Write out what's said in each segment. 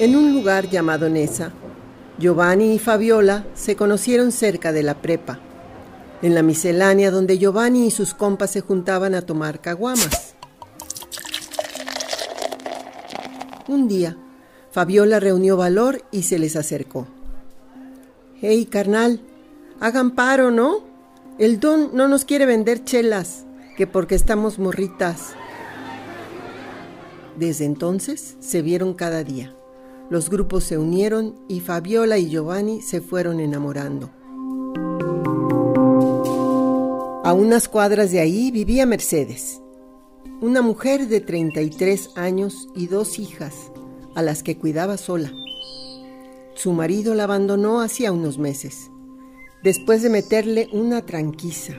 En un lugar llamado Nesa, Giovanni y Fabiola se conocieron cerca de la prepa, en la miscelánea donde Giovanni y sus compas se juntaban a tomar caguamas. Un día, Fabiola reunió valor y se les acercó. Hey, carnal, hagan paro, ¿no? El don no nos quiere vender chelas, que porque estamos morritas. Desde entonces se vieron cada día. Los grupos se unieron y Fabiola y Giovanni se fueron enamorando. A unas cuadras de ahí vivía Mercedes, una mujer de 33 años y dos hijas, a las que cuidaba sola. Su marido la abandonó hacía unos meses, después de meterle una tranquiza.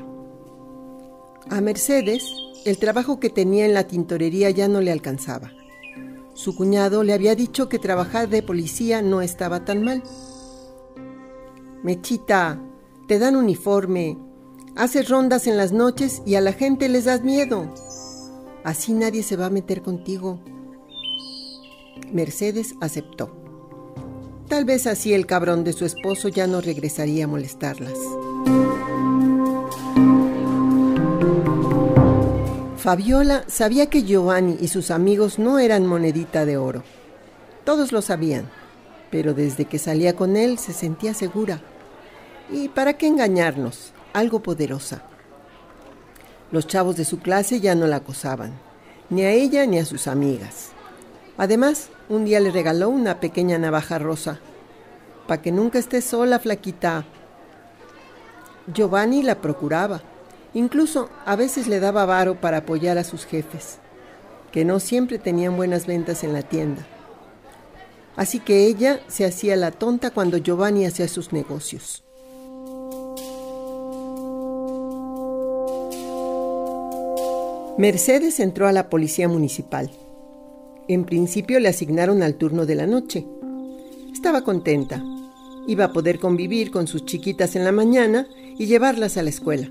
A Mercedes, el trabajo que tenía en la tintorería ya no le alcanzaba. Su cuñado le había dicho que trabajar de policía no estaba tan mal. Mechita, te dan uniforme, haces rondas en las noches y a la gente les das miedo. Así nadie se va a meter contigo. Mercedes aceptó. Tal vez así el cabrón de su esposo ya no regresaría a molestarlas. Fabiola sabía que Giovanni y sus amigos no eran monedita de oro. Todos lo sabían, pero desde que salía con él se sentía segura. ¿Y para qué engañarnos? Algo poderosa. Los chavos de su clase ya no la acosaban, ni a ella ni a sus amigas. Además, un día le regaló una pequeña navaja rosa. para que nunca esté sola, flaquita. Giovanni la procuraba Incluso a veces le daba varo para apoyar a sus jefes, que no siempre tenían buenas ventas en la tienda. Así que ella se hacía la tonta cuando Giovanni hacía sus negocios. Mercedes entró a la policía municipal. En principio le asignaron al turno de la noche. Estaba contenta. Iba a poder convivir con sus chiquitas en la mañana y llevarlas a la escuela.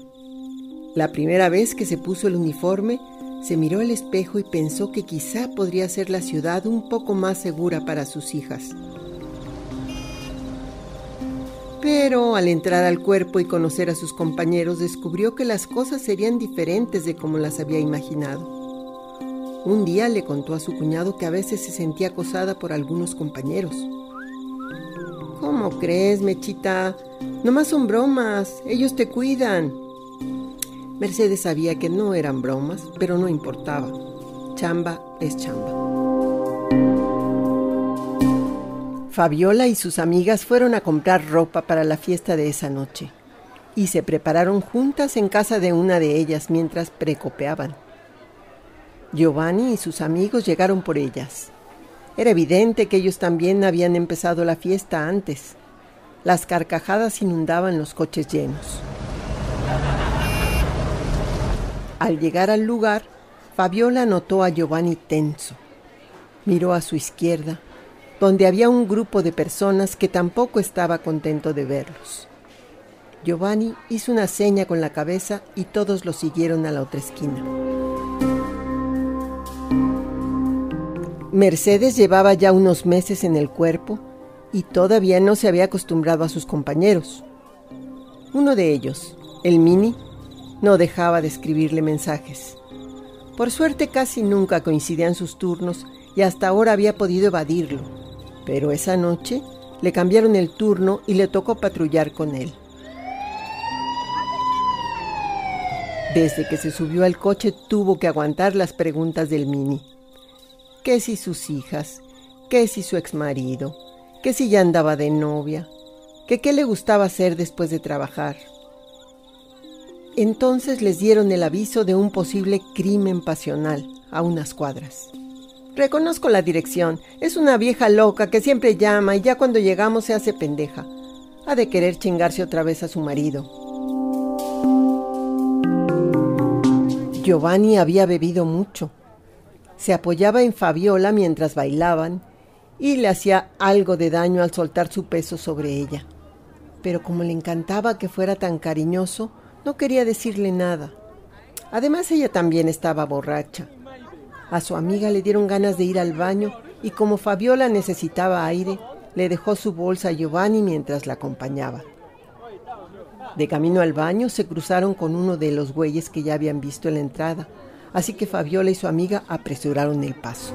La primera vez que se puso el uniforme, se miró al espejo y pensó que quizá podría ser la ciudad un poco más segura para sus hijas. Pero al entrar al cuerpo y conocer a sus compañeros, descubrió que las cosas serían diferentes de como las había imaginado. Un día le contó a su cuñado que a veces se sentía acosada por algunos compañeros. ¿Cómo crees, Mechita? Nomás son bromas, ellos te cuidan. Mercedes sabía que no eran bromas, pero no importaba. Chamba es chamba. Fabiola y sus amigas fueron a comprar ropa para la fiesta de esa noche y se prepararon juntas en casa de una de ellas mientras precopeaban. Giovanni y sus amigos llegaron por ellas. Era evidente que ellos también habían empezado la fiesta antes. Las carcajadas inundaban los coches llenos. Al llegar al lugar, Fabiola notó a Giovanni tenso. Miró a su izquierda, donde había un grupo de personas que tampoco estaba contento de verlos. Giovanni hizo una seña con la cabeza y todos lo siguieron a la otra esquina. Mercedes llevaba ya unos meses en el cuerpo y todavía no se había acostumbrado a sus compañeros. Uno de ellos, el Mini, no dejaba de escribirle mensajes. Por suerte casi nunca coincidían sus turnos y hasta ahora había podido evadirlo. Pero esa noche le cambiaron el turno y le tocó patrullar con él. Desde que se subió al coche tuvo que aguantar las preguntas del Mini. ¿Qué si sus hijas? ¿Qué si su exmarido? ¿Qué si ya andaba de novia? ¿Qué qué le gustaba hacer después de trabajar? Entonces les dieron el aviso de un posible crimen pasional a unas cuadras. Reconozco la dirección. Es una vieja loca que siempre llama y ya cuando llegamos se hace pendeja. Ha de querer chingarse otra vez a su marido. Giovanni había bebido mucho. Se apoyaba en Fabiola mientras bailaban y le hacía algo de daño al soltar su peso sobre ella. Pero como le encantaba que fuera tan cariñoso, no quería decirle nada. Además ella también estaba borracha. A su amiga le dieron ganas de ir al baño y como Fabiola necesitaba aire, le dejó su bolsa a Giovanni mientras la acompañaba. De camino al baño se cruzaron con uno de los güeyes que ya habían visto en la entrada, así que Fabiola y su amiga apresuraron el paso.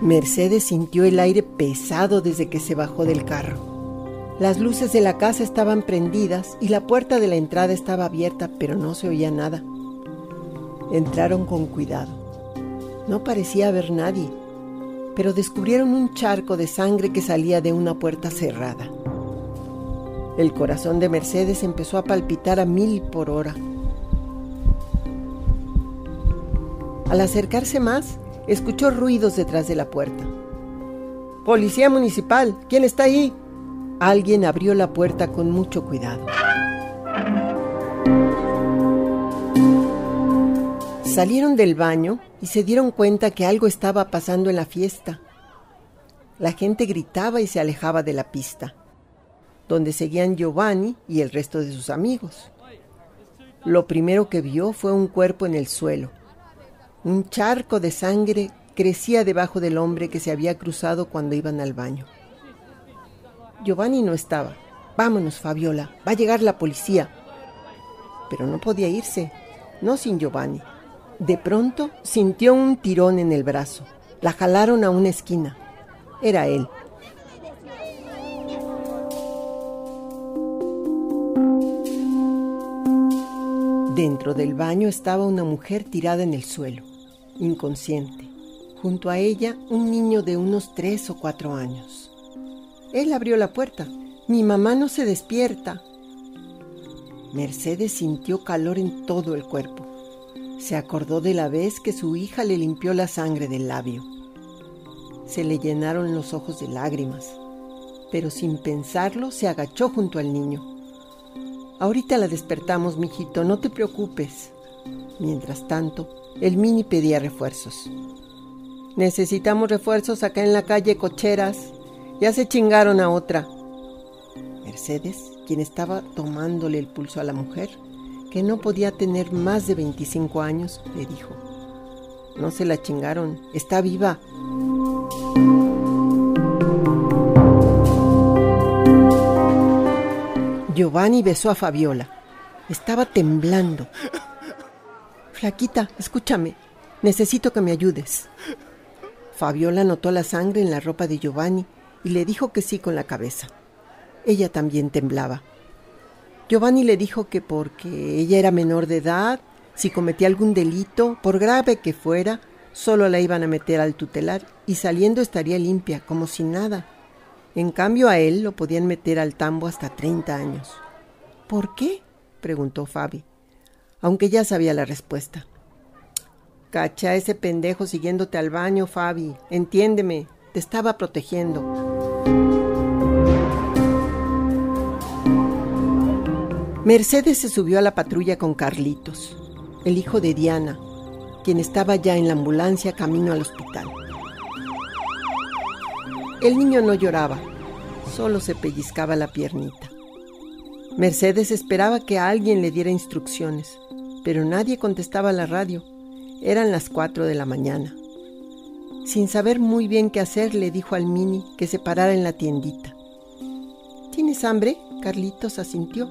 Mercedes sintió el aire pesado desde que se bajó del carro. Las luces de la casa estaban prendidas y la puerta de la entrada estaba abierta, pero no se oía nada. Entraron con cuidado. No parecía haber nadie, pero descubrieron un charco de sangre que salía de una puerta cerrada. El corazón de Mercedes empezó a palpitar a mil por hora. Al acercarse más, escuchó ruidos detrás de la puerta. Policía municipal, ¿quién está ahí? Alguien abrió la puerta con mucho cuidado. Salieron del baño y se dieron cuenta que algo estaba pasando en la fiesta. La gente gritaba y se alejaba de la pista, donde seguían Giovanni y el resto de sus amigos. Lo primero que vio fue un cuerpo en el suelo. Un charco de sangre crecía debajo del hombre que se había cruzado cuando iban al baño. Giovanni no estaba. Vámonos, Fabiola, va a llegar la policía. Pero no podía irse, no sin Giovanni. De pronto sintió un tirón en el brazo. La jalaron a una esquina. Era él. Dentro del baño estaba una mujer tirada en el suelo, inconsciente. Junto a ella un niño de unos tres o cuatro años. Él abrió la puerta. Mi mamá no se despierta. Mercedes sintió calor en todo el cuerpo. Se acordó de la vez que su hija le limpió la sangre del labio. Se le llenaron los ojos de lágrimas, pero sin pensarlo se agachó junto al niño. Ahorita la despertamos, mijito, no te preocupes. Mientras tanto, el mini pedía refuerzos. Necesitamos refuerzos acá en la calle Cocheras. Ya se chingaron a otra. Mercedes, quien estaba tomándole el pulso a la mujer, que no podía tener más de 25 años, le dijo, no se la chingaron, está viva. Giovanni besó a Fabiola. Estaba temblando. Flaquita, escúchame. Necesito que me ayudes. Fabiola notó la sangre en la ropa de Giovanni y le dijo que sí con la cabeza. Ella también temblaba. Giovanni le dijo que porque ella era menor de edad, si cometía algún delito, por grave que fuera, solo la iban a meter al tutelar y saliendo estaría limpia, como si nada. En cambio a él lo podían meter al tambo hasta 30 años. ¿Por qué? preguntó Fabi, aunque ya sabía la respuesta. Cacha ese pendejo siguiéndote al baño, Fabi. Entiéndeme, te estaba protegiendo. Mercedes se subió a la patrulla con Carlitos, el hijo de Diana, quien estaba ya en la ambulancia camino al hospital. El niño no lloraba, solo se pellizcaba la piernita. Mercedes esperaba que alguien le diera instrucciones, pero nadie contestaba la radio. Eran las cuatro de la mañana. Sin saber muy bien qué hacer, le dijo al Mini que se parara en la tiendita. ¿Tienes hambre? Carlitos asintió.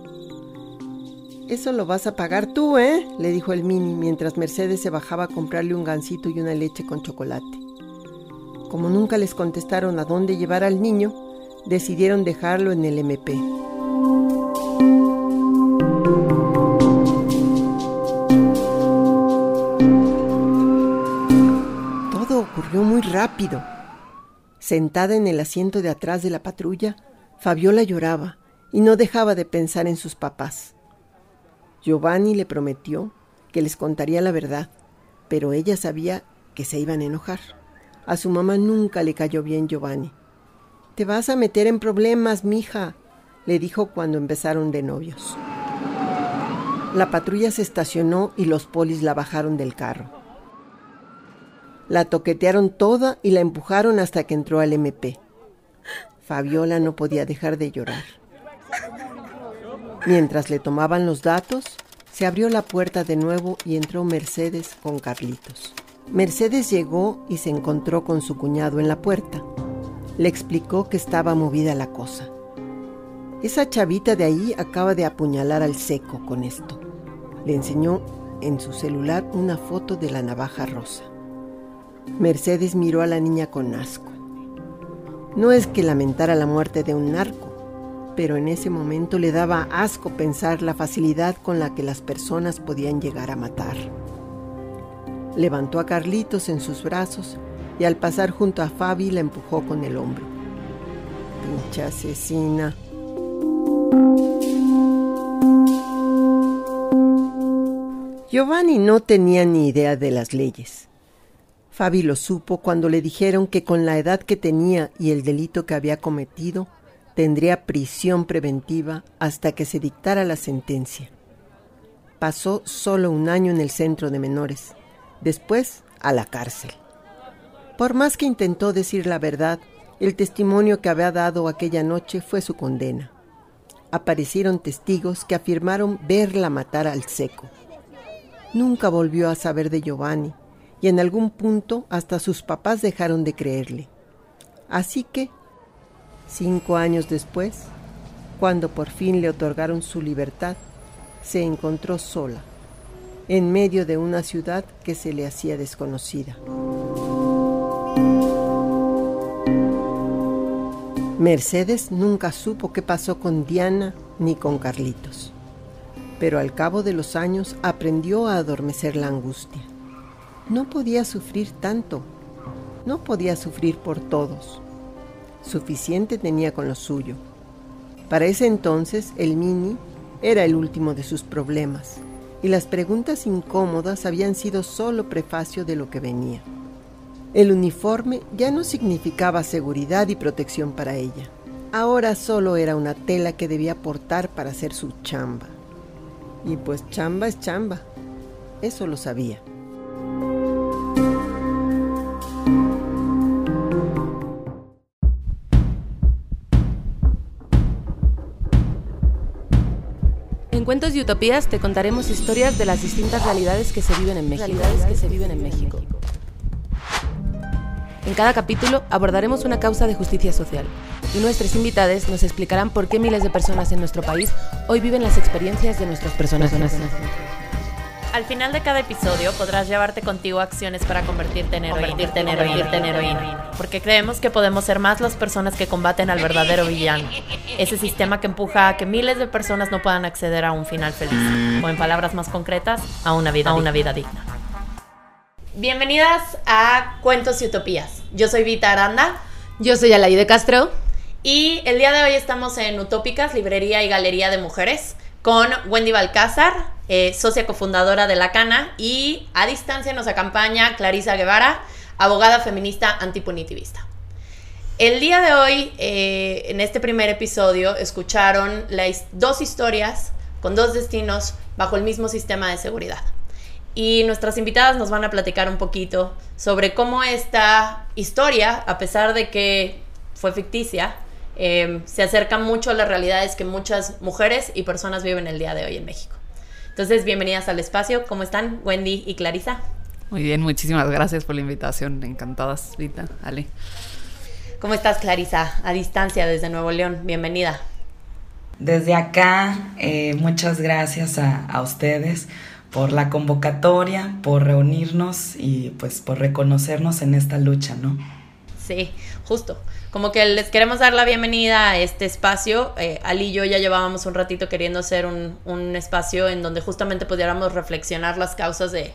Eso lo vas a pagar tú, ¿eh? le dijo el Mini mientras Mercedes se bajaba a comprarle un gansito y una leche con chocolate. Como nunca les contestaron a dónde llevar al niño, decidieron dejarlo en el MP. Muy rápido. Sentada en el asiento de atrás de la patrulla, Fabiola lloraba y no dejaba de pensar en sus papás. Giovanni le prometió que les contaría la verdad, pero ella sabía que se iban a enojar. A su mamá nunca le cayó bien Giovanni. Te vas a meter en problemas, mija, le dijo cuando empezaron de novios. La patrulla se estacionó y los polis la bajaron del carro. La toquetearon toda y la empujaron hasta que entró al MP. Fabiola no podía dejar de llorar. Mientras le tomaban los datos, se abrió la puerta de nuevo y entró Mercedes con Carlitos. Mercedes llegó y se encontró con su cuñado en la puerta. Le explicó que estaba movida la cosa. Esa chavita de ahí acaba de apuñalar al seco con esto. Le enseñó en su celular una foto de la navaja rosa. Mercedes miró a la niña con asco. No es que lamentara la muerte de un narco, pero en ese momento le daba asco pensar la facilidad con la que las personas podían llegar a matar. Levantó a Carlitos en sus brazos y al pasar junto a Fabi la empujó con el hombro. Pincha asesina. Giovanni no tenía ni idea de las leyes. Fabi lo supo cuando le dijeron que con la edad que tenía y el delito que había cometido, tendría prisión preventiva hasta que se dictara la sentencia. Pasó solo un año en el centro de menores, después a la cárcel. Por más que intentó decir la verdad, el testimonio que había dado aquella noche fue su condena. Aparecieron testigos que afirmaron verla matar al seco. Nunca volvió a saber de Giovanni, y en algún punto hasta sus papás dejaron de creerle. Así que, cinco años después, cuando por fin le otorgaron su libertad, se encontró sola, en medio de una ciudad que se le hacía desconocida. Mercedes nunca supo qué pasó con Diana ni con Carlitos, pero al cabo de los años aprendió a adormecer la angustia. No podía sufrir tanto. No podía sufrir por todos. Suficiente tenía con lo suyo. Para ese entonces, el Mini era el último de sus problemas, y las preguntas incómodas habían sido solo prefacio de lo que venía. El uniforme ya no significaba seguridad y protección para ella. Ahora solo era una tela que debía portar para hacer su chamba. Y pues chamba es chamba. Eso lo sabía. Cuentos y Utopías te contaremos historias de las distintas realidades que se viven en México. que se viven en México. En cada capítulo abordaremos una causa de justicia social y nuestros invitados nos explicarán por qué miles de personas en nuestro país hoy viven las experiencias de nuestras personas. Al final de cada episodio podrás llevarte contigo acciones para convertirte en heroína, convertirte en heroína, en heroína, porque creemos que podemos ser más las personas que combaten al verdadero villano, ese sistema que empuja a que miles de personas no puedan acceder a un final feliz, o en palabras más concretas, a una vida, a una vida digna. Bienvenidas a Cuentos y Utopías. Yo soy Vita Aranda. Yo soy de Castro. Y el día de hoy estamos en Utópicas, Librería y Galería de Mujeres, con Wendy Balcázar, eh, socia cofundadora de La Cana, y a distancia nos acompaña Clarisa Guevara, abogada feminista antipunitivista. El día de hoy, eh, en este primer episodio, escucharon dos historias con dos destinos bajo el mismo sistema de seguridad. Y nuestras invitadas nos van a platicar un poquito sobre cómo esta historia, a pesar de que fue ficticia, Em, se acerca mucho a las realidades que muchas mujeres y personas viven el día de hoy en México. Entonces, bienvenidas al espacio. ¿Cómo están, Wendy y Clarisa? Muy bien, muchísimas gracias por la invitación. Encantadas, Rita, Ale. ¿Cómo estás, Clarisa? A distancia desde Nuevo León. Bienvenida. Desde acá, eh, muchas gracias a, a ustedes por la convocatoria, por reunirnos y pues por reconocernos en esta lucha, ¿no? Sí, justo como que les queremos dar la bienvenida a este espacio. Eh, Ali y yo ya llevábamos un ratito queriendo hacer un, un espacio en donde justamente pudiéramos reflexionar las causas de,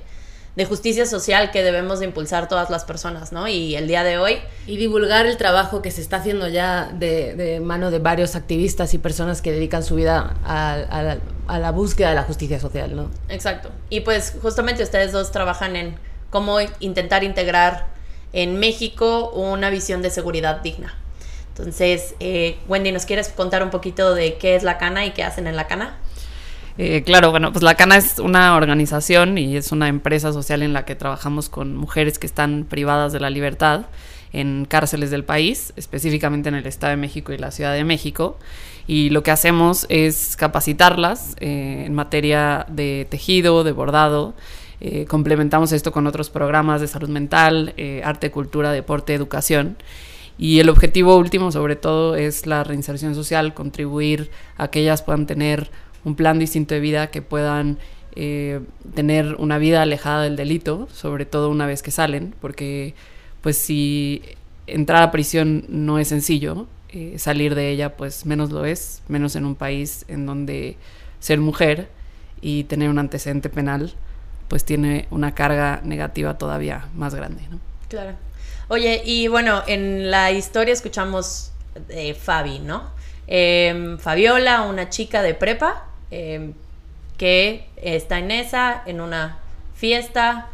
de, justicia social que debemos de impulsar todas las personas, ¿no? Y el día de hoy... Y divulgar el trabajo que se está haciendo ya de, de mano de varios activistas y personas que dedican su vida a, a, a la búsqueda de la justicia social, ¿no? Exacto. Y pues justamente ustedes dos trabajan en cómo intentar integrar en México una visión de seguridad digna. Entonces, eh, Wendy, ¿nos quieres contar un poquito de qué es la Cana y qué hacen en la Cana? Eh, claro, bueno, pues la Cana es una organización y es una empresa social en la que trabajamos con mujeres que están privadas de la libertad en cárceles del país, específicamente en el Estado de México y la Ciudad de México. Y lo que hacemos es capacitarlas eh, en materia de tejido, de bordado, Eh, complementamos esto con otros programas de salud mental, eh, arte, cultura, deporte, educación. Y el objetivo último, sobre todo, es la reinserción social, contribuir a que ellas puedan tener un plan distinto de vida, que puedan eh, tener una vida alejada del delito, sobre todo una vez que salen, porque pues si entrar a prisión no es sencillo, salir de ella pues menos lo es, menos en un país en donde ser mujer y tener un antecedente penal pues tiene una carga negativa todavía más grande, ¿no? Claro. Oye, y bueno, en la historia escuchamos de Fabi, ¿no? Em, Fabiola, una chica de prepa, em, que está en esa, en una fiesta,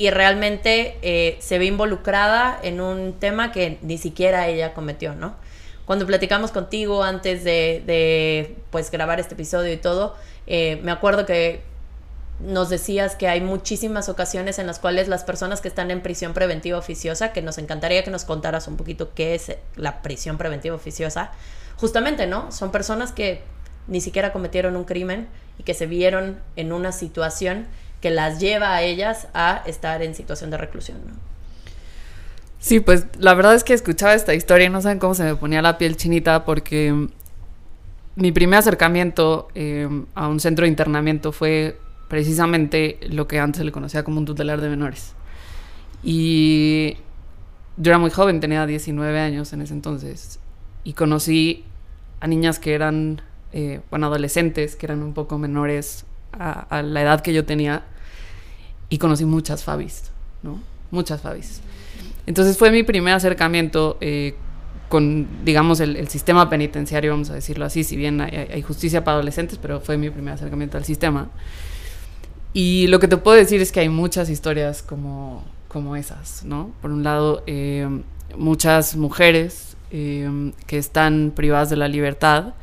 y realmente eh, se ve involucrada en un tema que ni siquiera ella cometió, ¿no? Cuando platicamos contigo antes de, pues grabar este episodio y todo, eh, me acuerdo que nos decías que hay muchísimas ocasiones en las cuales las personas que están en prisión preventiva oficiosa, que nos encantaría que nos contaras un poquito qué es la prisión preventiva oficiosa, justamente, ¿no? Son personas que ni siquiera cometieron un crimen y que se vieron en una situación que las lleva a ellas a estar en situación de reclusión, ¿no? Sí, pues la verdad es que escuchaba esta historia y no saben cómo se me ponía la piel chinita porque mi primer acercamiento eh, a un centro de internamiento fue precisamente lo que antes se le conocía como un tutelar de menores. Y yo era muy joven, tenía 19 años en ese entonces, y conocí a niñas que eran, eh, bueno, adolescentes, que eran un poco menores a, la edad que yo tenía, y conocí muchas Fabis, ¿no? Muchas Fabis. Entonces fue mi primer acercamiento eh, con, digamos, el, sistema penitenciario, vamos a decirlo así, si bien hay, hay, justicia para adolescentes, pero fue mi primer acercamiento al sistema. Y lo que te puedo decir es que hay muchas historias como, como esas, ¿no? Por un lado, eh, muchas mujeres eh, que están privadas de la libertad.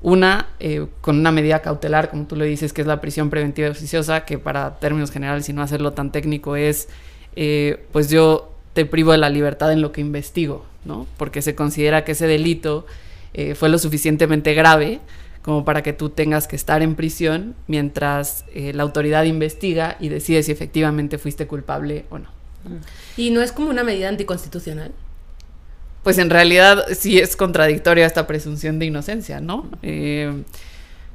Una, eh, con una medida cautelar, como tú le dices, que es la prisión preventiva oficiosa, que para términos generales y no hacerlo tan técnico es, pues yo te privo de la libertad en lo que investigo, ¿no? Porque se considera que ese delito fue lo suficientemente grave como para que tú tengas que estar en prisión mientras eh, la autoridad investiga y decide si efectivamente fuiste culpable o no. ¿Y no es como una medida anticonstitucional? Pues en realidad sí es contradictoria esta presunción de inocencia, ¿no? Eh,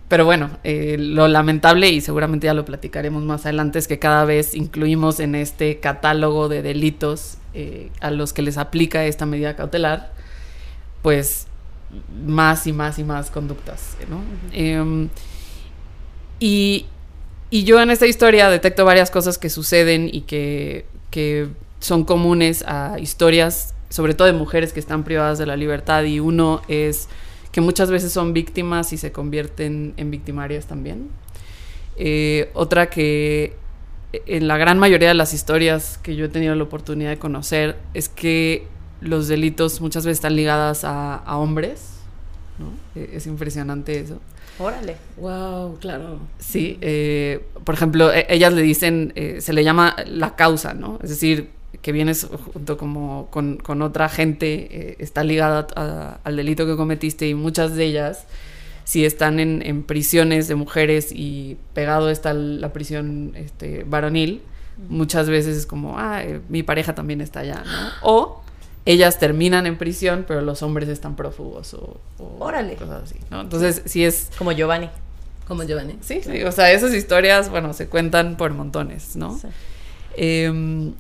pero bueno, eh, lo lamentable, y seguramente ya lo platicaremos más adelante, es que cada vez incluimos en este catálogo de delitos a los que les aplica esta medida cautelar, pues más y más y más conductas, ¿no? Em, y, yo en esta historia detecto varias cosas que suceden y que, son comunes a historias, sobre todo de mujeres que están privadas de la libertad, y uno es que muchas veces son víctimas y se convierten en victimarias también. Eh, otra que en la gran mayoría de las historias que yo he tenido la oportunidad de conocer es que los delitos muchas veces están ligadas a, hombres, ¿no? E, es impresionante eso. Órale. Wow, claro. Sí, eh, por ejemplo, e, ellas le dicen, eh, se le llama la causa, ¿no? Es decir, que vienes junto como con, otra gente, eh, está ligada al delito que cometiste y muchas de ellas, si están en, prisiones de mujeres y pegado está la prisión este, varonil, muchas veces es como, ah, mi pareja también está allá, ¿no? O ellas terminan en prisión, pero los hombres están prófugos o, Órale. cosas así, ¿no? Entonces, sí es... Como Giovanni. Como Giovanni. Sí, sí, o sea, esas historias, bueno, se cuentan por montones, ¿no? Sí. Em,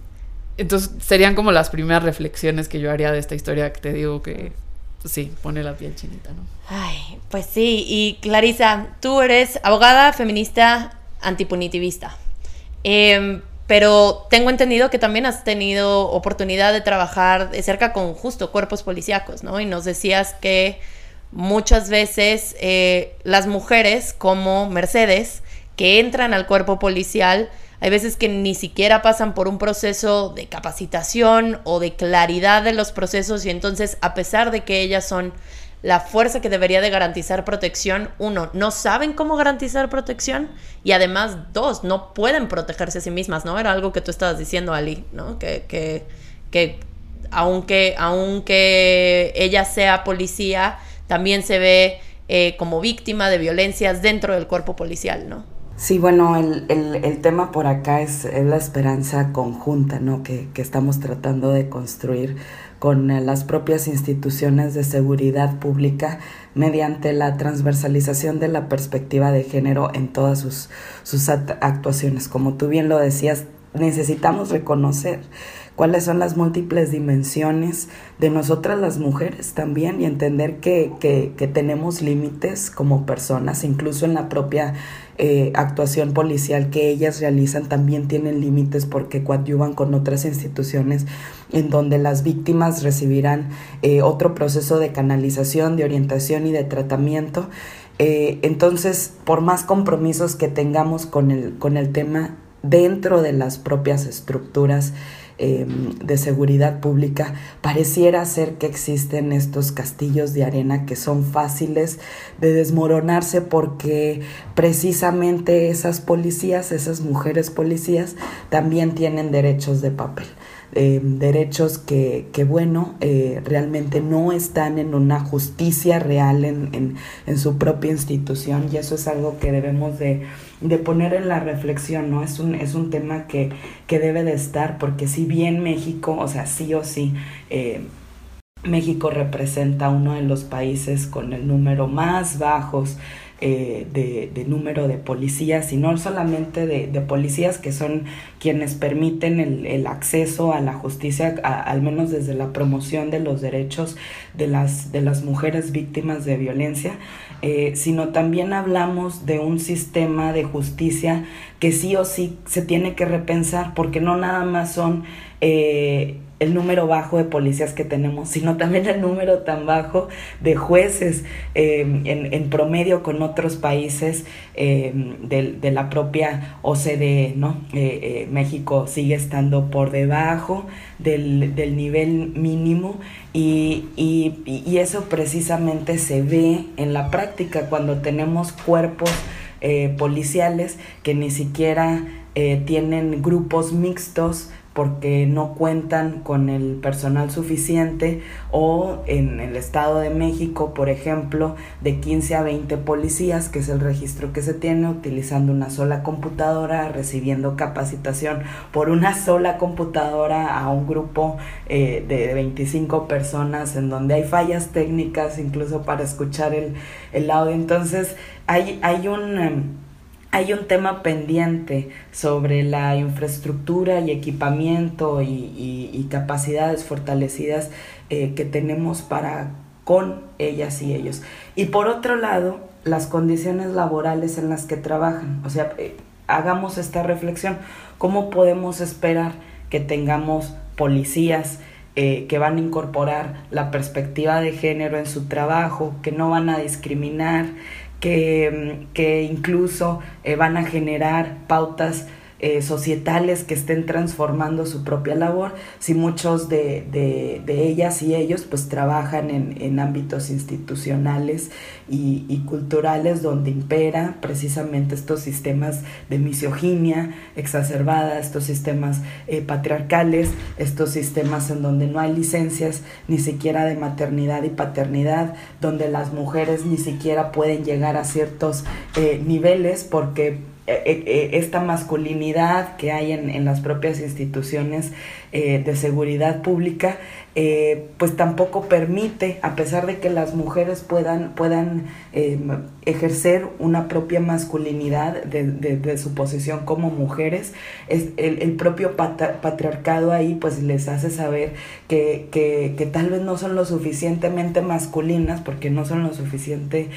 entonces, serían como las primeras reflexiones que yo haría de esta historia que te digo que, sí, pone la piel chinita, ¿no? Ay, pues sí, y Clarisa, tú eres abogada feminista antipunitivista. Eh, pero tengo entendido que también has tenido oportunidad de trabajar de cerca con justo cuerpos policíacos, ¿no? Y nos decías que muchas veces eh, las mujeres como Mercedes que entran al cuerpo policial, hay veces que ni siquiera pasan por un proceso de capacitación o de claridad de los procesos y entonces a pesar de que ellas son la fuerza que debería de garantizar protección, uno, no saben cómo garantizar protección y además, dos, no pueden protegerse a sí mismas, ¿no? Era algo que tú estabas diciendo, Ali, ¿no? Que, que, que aunque, aunque ella sea policía, también se ve eh, como víctima de violencias dentro del cuerpo policial, ¿no? Sí, bueno, el, el, tema por acá es, la esperanza conjunta, ¿no? Que, que, estamos tratando de construir con eh, las propias instituciones de seguridad pública mediante la transversalización de la perspectiva de género en todas sus, sus actuaciones. Como tú bien lo decías, necesitamos reconocer cuáles son las múltiples dimensiones de nosotras las mujeres también y entender que, que, tenemos límites como personas, incluso en la propia eh, actuación policial que ellas realizan también tienen límites porque coadyuvan con otras instituciones en donde las víctimas recibirán eh, otro proceso de canalización, de orientación y de tratamiento. Eh, entonces, por más compromisos que tengamos con el, con el tema dentro de las propias estructuras, Em, de seguridad pública, pareciera ser que existen estos castillos de arena que son fáciles de desmoronarse porque precisamente esas policías, esas mujeres policías, también tienen derechos de papel. Eh, derechos que, que bueno, eh, realmente no están en una justicia real en, en, en, su propia institución y eso es algo que debemos de, de, poner en la reflexión, ¿no? Es un, es un tema que, que debe de estar porque si bien México, o sea, sí o sí, eh, México representa uno de los países con el número más bajos eh, de, número de policías y no solamente de, policías que son quienes permiten el, acceso a la justicia, al menos desde la promoción de los derechos de las, de las mujeres víctimas de violencia, eh, sino también hablamos de un sistema de justicia que sí o sí se tiene que repensar porque no nada más son... Eh, el número bajo de policías que tenemos, sino también el número tan bajo de jueces eh, en, promedio con otros países eh, de, la propia OCDE, ¿no? Eh, México sigue estando por debajo del, nivel mínimo y, y, eso precisamente se ve en la práctica cuando tenemos cuerpos policiales que ni siquiera tienen grupos mixtos, porque no cuentan con el personal suficiente o en el Estado de México, por ejemplo, de 15 a 20 policías, que es el registro que se tiene, utilizando una sola computadora, recibiendo capacitación por una sola computadora a un grupo eh, de 25 personas en donde hay fallas técnicas incluso para escuchar el, el audio. Entonces hay, hay un... Hay un tema pendiente sobre la infraestructura y equipamiento y, capacidades fortalecidas eh, que tenemos para con ellas y ellos. Y por otro lado, las condiciones laborales en las que trabajan. O sea, eh, hagamos esta reflexión. ¿Cómo podemos esperar que tengamos policías eh, que van a incorporar la perspectiva de género en su trabajo, que no van a discriminar, que, que incluso eh, van a generar pautas eh, societales que estén transformando su propia labor, si muchos de, de, ellas y ellos pues trabajan en, en ámbitos institucionales y, culturales donde impera precisamente estos sistemas de misoginia exacerbada, estos sistemas eh, patriarcales, estos sistemas en donde no hay licencias ni siquiera de maternidad y paternidad, donde las mujeres ni siquiera pueden llegar a ciertos eh, niveles porque esta masculinidad que hay en, en las propias instituciones eh, de seguridad pública, pues tampoco permite, a pesar de que las mujeres puedan, puedan ejercer una propia masculinidad de, de, su posición como mujeres, es el, el propio patriarcado ahí pues les hace saber que, que, que, tal vez no son lo suficientemente masculinas porque no son lo suficiente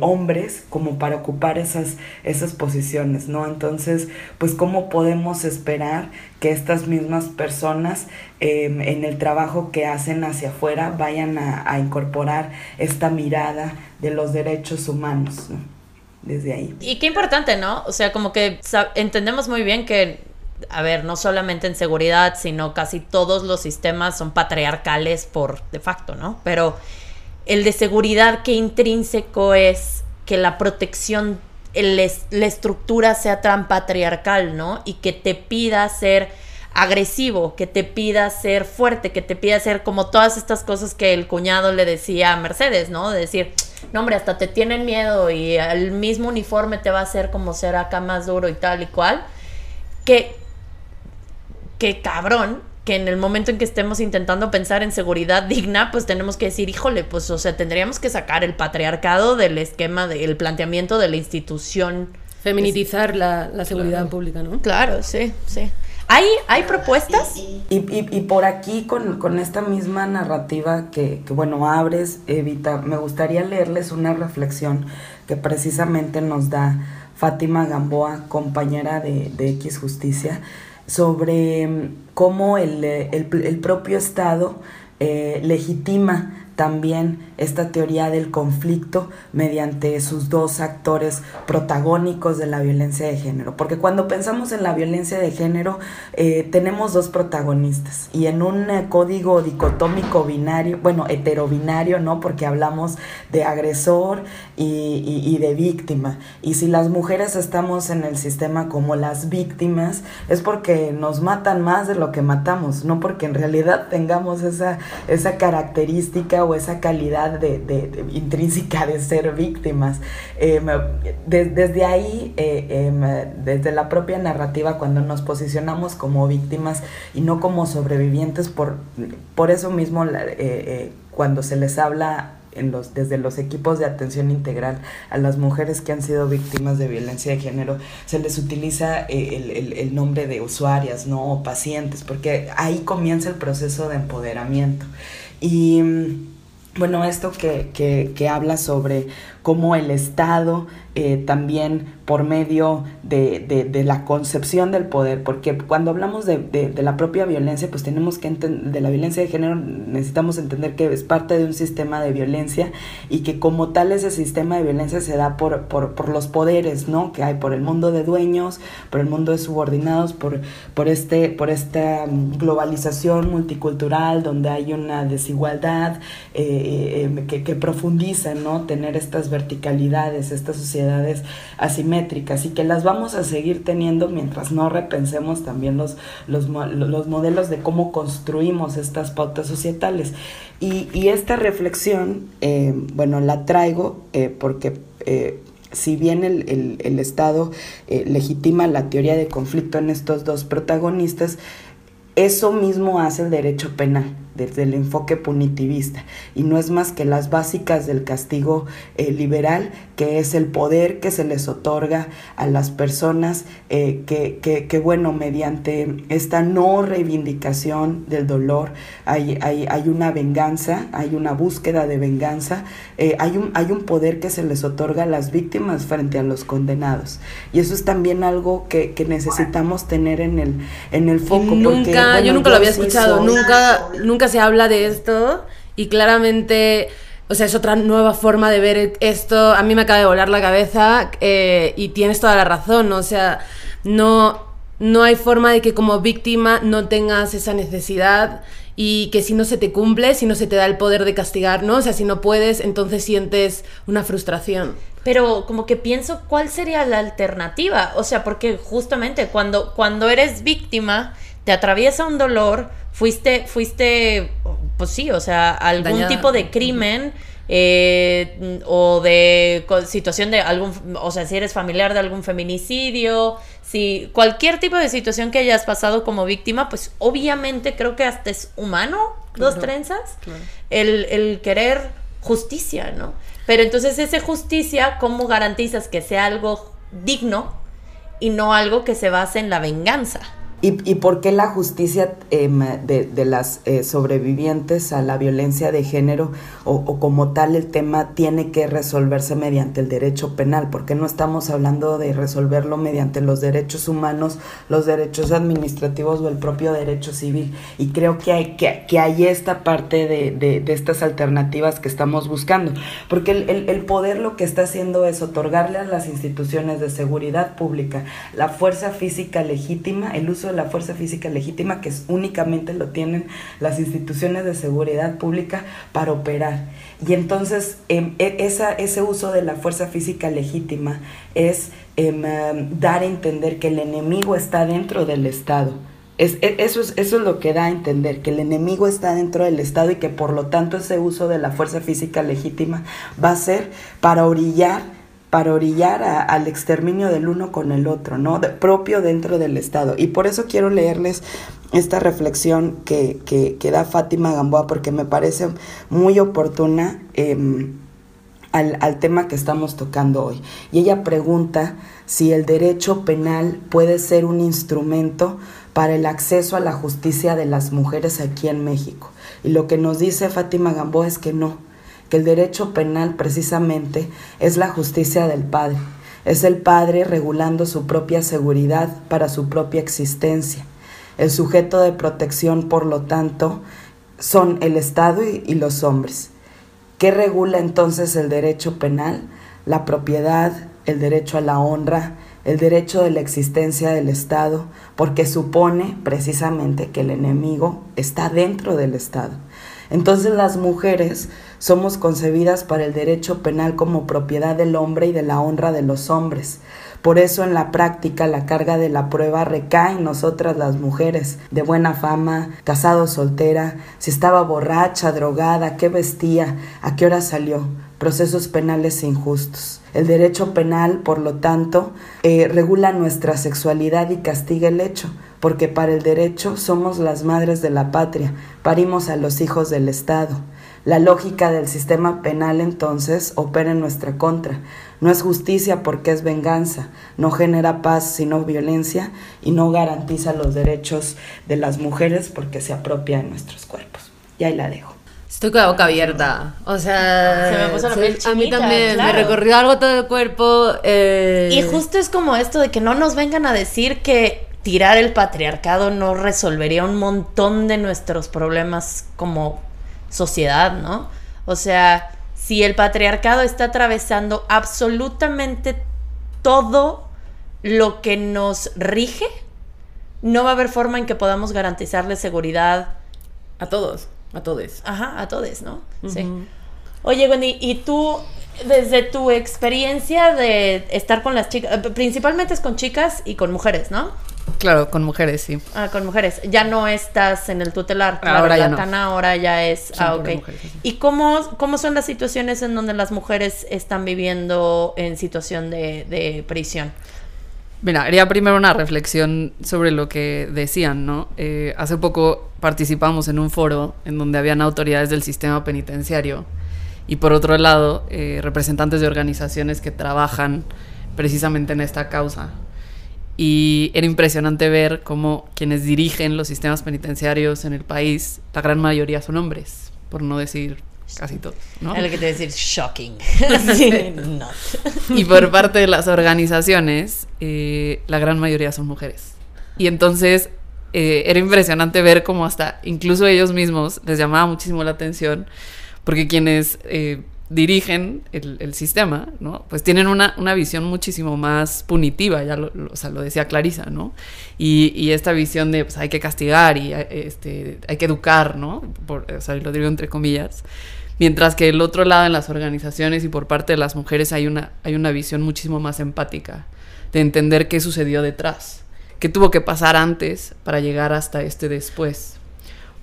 hombres como para ocupar esas esas posiciones, ¿no? Entonces, pues cómo podemos esperar estas mismas personas em, en el trabajo que hacen hacia afuera vayan a, incorporar esta mirada de los derechos humanos, ¿no? Desde ahí. Y qué importante, ¿no? O sea, como que entendemos muy bien que a ver, no solamente en seguridad, sino casi todos los sistemas son patriarcales por de facto, ¿no? Pero el de seguridad, qué intrínseco es que la protección la estructura sea tan patriarcal, ¿no? Y que te pida ser agresivo, que te pida ser fuerte, que te pida ser como todas estas cosas que el cuñado le decía a Mercedes, ¿no? De decir, no hombre, hasta te tienen miedo y el mismo uniforme te va a hacer como ser acá más duro y tal y cual. Que, que cabrón, que en el momento en que estemos intentando pensar en seguridad digna, pues tenemos que decir, híjole, pues o sea, tendríamos que sacar el patriarcado del esquema, del planteamiento de la institución. Feminitizar la, seguridad pública, ¿no? Claro, sí, sí. ¿Hay, hay propuestas? Y, y, por aquí, con, con, esta misma narrativa que, que, bueno, abres, Evita, me gustaría leerles una reflexión que precisamente nos da Fátima Gamboa, compañera de, de X Justicia, sobre mm, cómo el, el, propio Estado eh, legitima también esta teoría del conflicto mediante sus dos actores protagónicos de la violencia de género. Porque cuando pensamos en la violencia de género, eh, tenemos dos protagonistas. Y en un eh, código dicotómico binario, bueno, heterobinario, ¿no? Porque hablamos de agresor y, y de víctima. Y si las mujeres estamos en el sistema como las víctimas, es porque nos matan más de lo que matamos, no porque en realidad tengamos esa, esa característica esa calidad de, intrínseca de ser víctimas. Eh, desde ahí, eh, em, desde la propia narrativa, cuando nos posicionamos como víctimas y no como sobrevivientes, por, por eso mismo eh, cuando se les habla desde los equipos de atención integral a las mujeres que han sido víctimas de violencia de género, se les utiliza el, el, nombre de usuarias, ¿no? O pacientes, porque ahí comienza el proceso de empoderamiento. Y bueno, esto que, que, que habla sobre cómo el Estado eh, también por medio de, de, la concepción del poder, porque cuando hablamos de, de, la propia violencia, pues tenemos que entender, de la violencia de género, necesitamos entender que es parte de un sistema de violencia y que como tal ese sistema de violencia se da por, por, por los poderes, ¿no? Que hay por el mundo de dueños, por el mundo de subordinados, por, por, este, por esta globalización multicultural donde hay una desigualdad eh, eh, que, que profundiza, ¿no? Tener estas verticalidades, estas sociedades asimétricas y que las vamos a seguir teniendo mientras no repensemos también los, los, los modelos de cómo construimos estas pautas societales. Y, esta reflexión, eh, bueno, la traigo eh, porque... Eh, si bien el, el, el Estado legitima la teoría de conflicto en estos dos protagonistas, eso mismo hace el derecho penal desde el enfoque punitivista. Y no es más que las básicas del castigo eh, liberal que es el poder que se les otorga a las personas eh, que, que, que, bueno mediante esta no reivindicación del dolor hay, hay, hay una venganza hay una búsqueda de venganza eh, hay, un, hay un poder que se les otorga a las víctimas frente a los condenados. Y eso es también algo que, que necesitamos tener en el, en el foco nunca, yo nunca lo había escuchado nunca nunca se habla de esto y claramente, o sea, es otra nueva forma de ver esto. A mí me acaba de volar la cabeza eh, y tienes toda la razón, o sea, no, no hay forma de que como víctima no tengas esa necesidad y que si no se te cumple, si no se te da el poder de castigar, ¿no? O sea, si no puedes, entonces sientes una frustración. Pero como que pienso cuál sería la alternativa, o sea, porque justamente cuando, cuando eres víctima, te atraviesa un dolor, fuiste, fuiste, pues sí, o sea, algún tipo de crimen eh, o de situación de algún, o sea, si eres familiar de algún feminicidio, si cualquier tipo de situación que hayas pasado como víctima, pues obviamente creo que hasta es humano, dos trenzas, el, el querer justicia, ¿no? Pero entonces esa justicia, ¿cómo garantizas que sea algo digno y no algo que se base en la venganza? ¿Y, y por qué la justicia em, de, de, las eh, sobrevivientes a la violencia de género o, como tal el tema tiene que resolverse mediante el derecho penal? ¿Por qué no estamos hablando de resolverlo mediante los derechos humanos, los derechos administrativos o el propio derecho civil? Y creo que hay, que, que hay esta parte de, de, estas alternativas que estamos buscando. Porque el, el poder lo que está haciendo es otorgarle a las instituciones de seguridad pública la fuerza física legítima, el uso de la fuerza física legítima que únicamente lo tienen las instituciones de seguridad pública para operar. Y entonces eh, esa, ese uso de la fuerza física legítima es eh, dar a entender que el enemigo está dentro del Estado Es, e, eso, es, eso es lo que da a entender, que el enemigo está dentro del Estado y que por lo tanto ese uso de la fuerza física legítima va a ser para orillar, para orillar al exterminio del uno con el otro, ¿no? propio dentro del Estado. Y por eso quiero leerles esta reflexión que, que, da Fátima Gamboa porque me parece muy oportuna. Em, al, al, tema que estamos tocando hoy. Y ella pregunta si el derecho penal puede ser un instrumento para el acceso a la justicia de las mujeres aquí en México. Y lo que nos dice Fátima Gamboa es que no, que el derecho penal precisamente es la justicia del Padre. Es el Padre regulando su propia seguridad para su propia existencia. El sujeto de protección, por lo tanto, son el Estado y, y los hombres. ¿Qué regula entonces el derecho penal? La propiedad, el derecho a la honra, el derecho de la existencia del Estado, porque supone precisamente que el enemigo está dentro del Estado. Entonces las mujeres somos concebidas para el derecho penal como propiedad del hombre y de la honra de los hombres. Por eso en la práctica la carga de la prueba recae en nosotras las mujeres, de buena fama, casado soltera, si estaba borracha, drogada, qué vestía, a qué hora salió, procesos penales injustos. El derecho penal, por lo tanto, eh, regula nuestra sexualidad y castiga el hecho, porque para el derecho somos las madres de la patria, parimos a los hijos del Estado. La lógica del sistema penal entonces opera en nuestra contra. No es justicia porque es venganza, no genera paz sino violencia y no garantiza los derechos de las mujeres porque se apropia de nuestros cuerpos. Y ahí la dejo. Estoy con la boca abierta. O sea, se me puso la piel a mí también me recorrió algo todo el cuerpo. Eh. Y justo es como esto de que no nos vengan a decir que tirar el patriarcado no resolvería un montón de nuestros problemas como sociedad, ¿no? O sea, si el patriarcado está atravesando absolutamente todo lo que nos rige, no va a haber forma en que podamos garantizarle seguridad a todos. A todos. Ajá, a todos, ¿no? Sí. Oye, Wendy, ¿y tú, desde tu experiencia de estar con las chicas, principalmente es con chicas y con mujeres, ¿no? Claro, con mujeres, sí. Ah, con mujeres. Ya no estás en el tutelar. ahora ya no. ahora ya es. ah, ok. ¿Y cómo, cómo son las situaciones en donde las mujeres están viviendo en situación de, de prisión? Mira, haría primero una reflexión sobre lo que decían, ¿no? Eh, hace poco participamos en un foro en donde habían autoridades del sistema penitenciario y por otro lado eh, representantes de organizaciones que trabajan precisamente en esta causa. Y era impresionante ver cómo quienes dirigen los sistemas penitenciarios en el país, la gran mayoría son hombres, por no decir casi todos, ¿no? Es lo que te decir shocking. Y por parte de las organizaciones, eh, la gran mayoría son mujeres. Y entonces eh, era impresionante ver cómo hasta incluso ellos mismos les llamaba muchísimo la atención, porque quienes eh, dirigen el, sistema, ¿no? Pues tienen una, una, visión muchísimo más punitiva, ya lo, o sea, lo decía Clarisa, ¿no? Y, y, esta visión de, pues hay que castigar y este, hay que educar, ¿no? Por, o sea, lo digo entre comillas. Mientras que el otro lado en las organizaciones y por parte de las mujeres hay una, hay una visión muchísimo más empática, de entender qué sucedió detrás, qué tuvo que pasar antes para llegar hasta este después.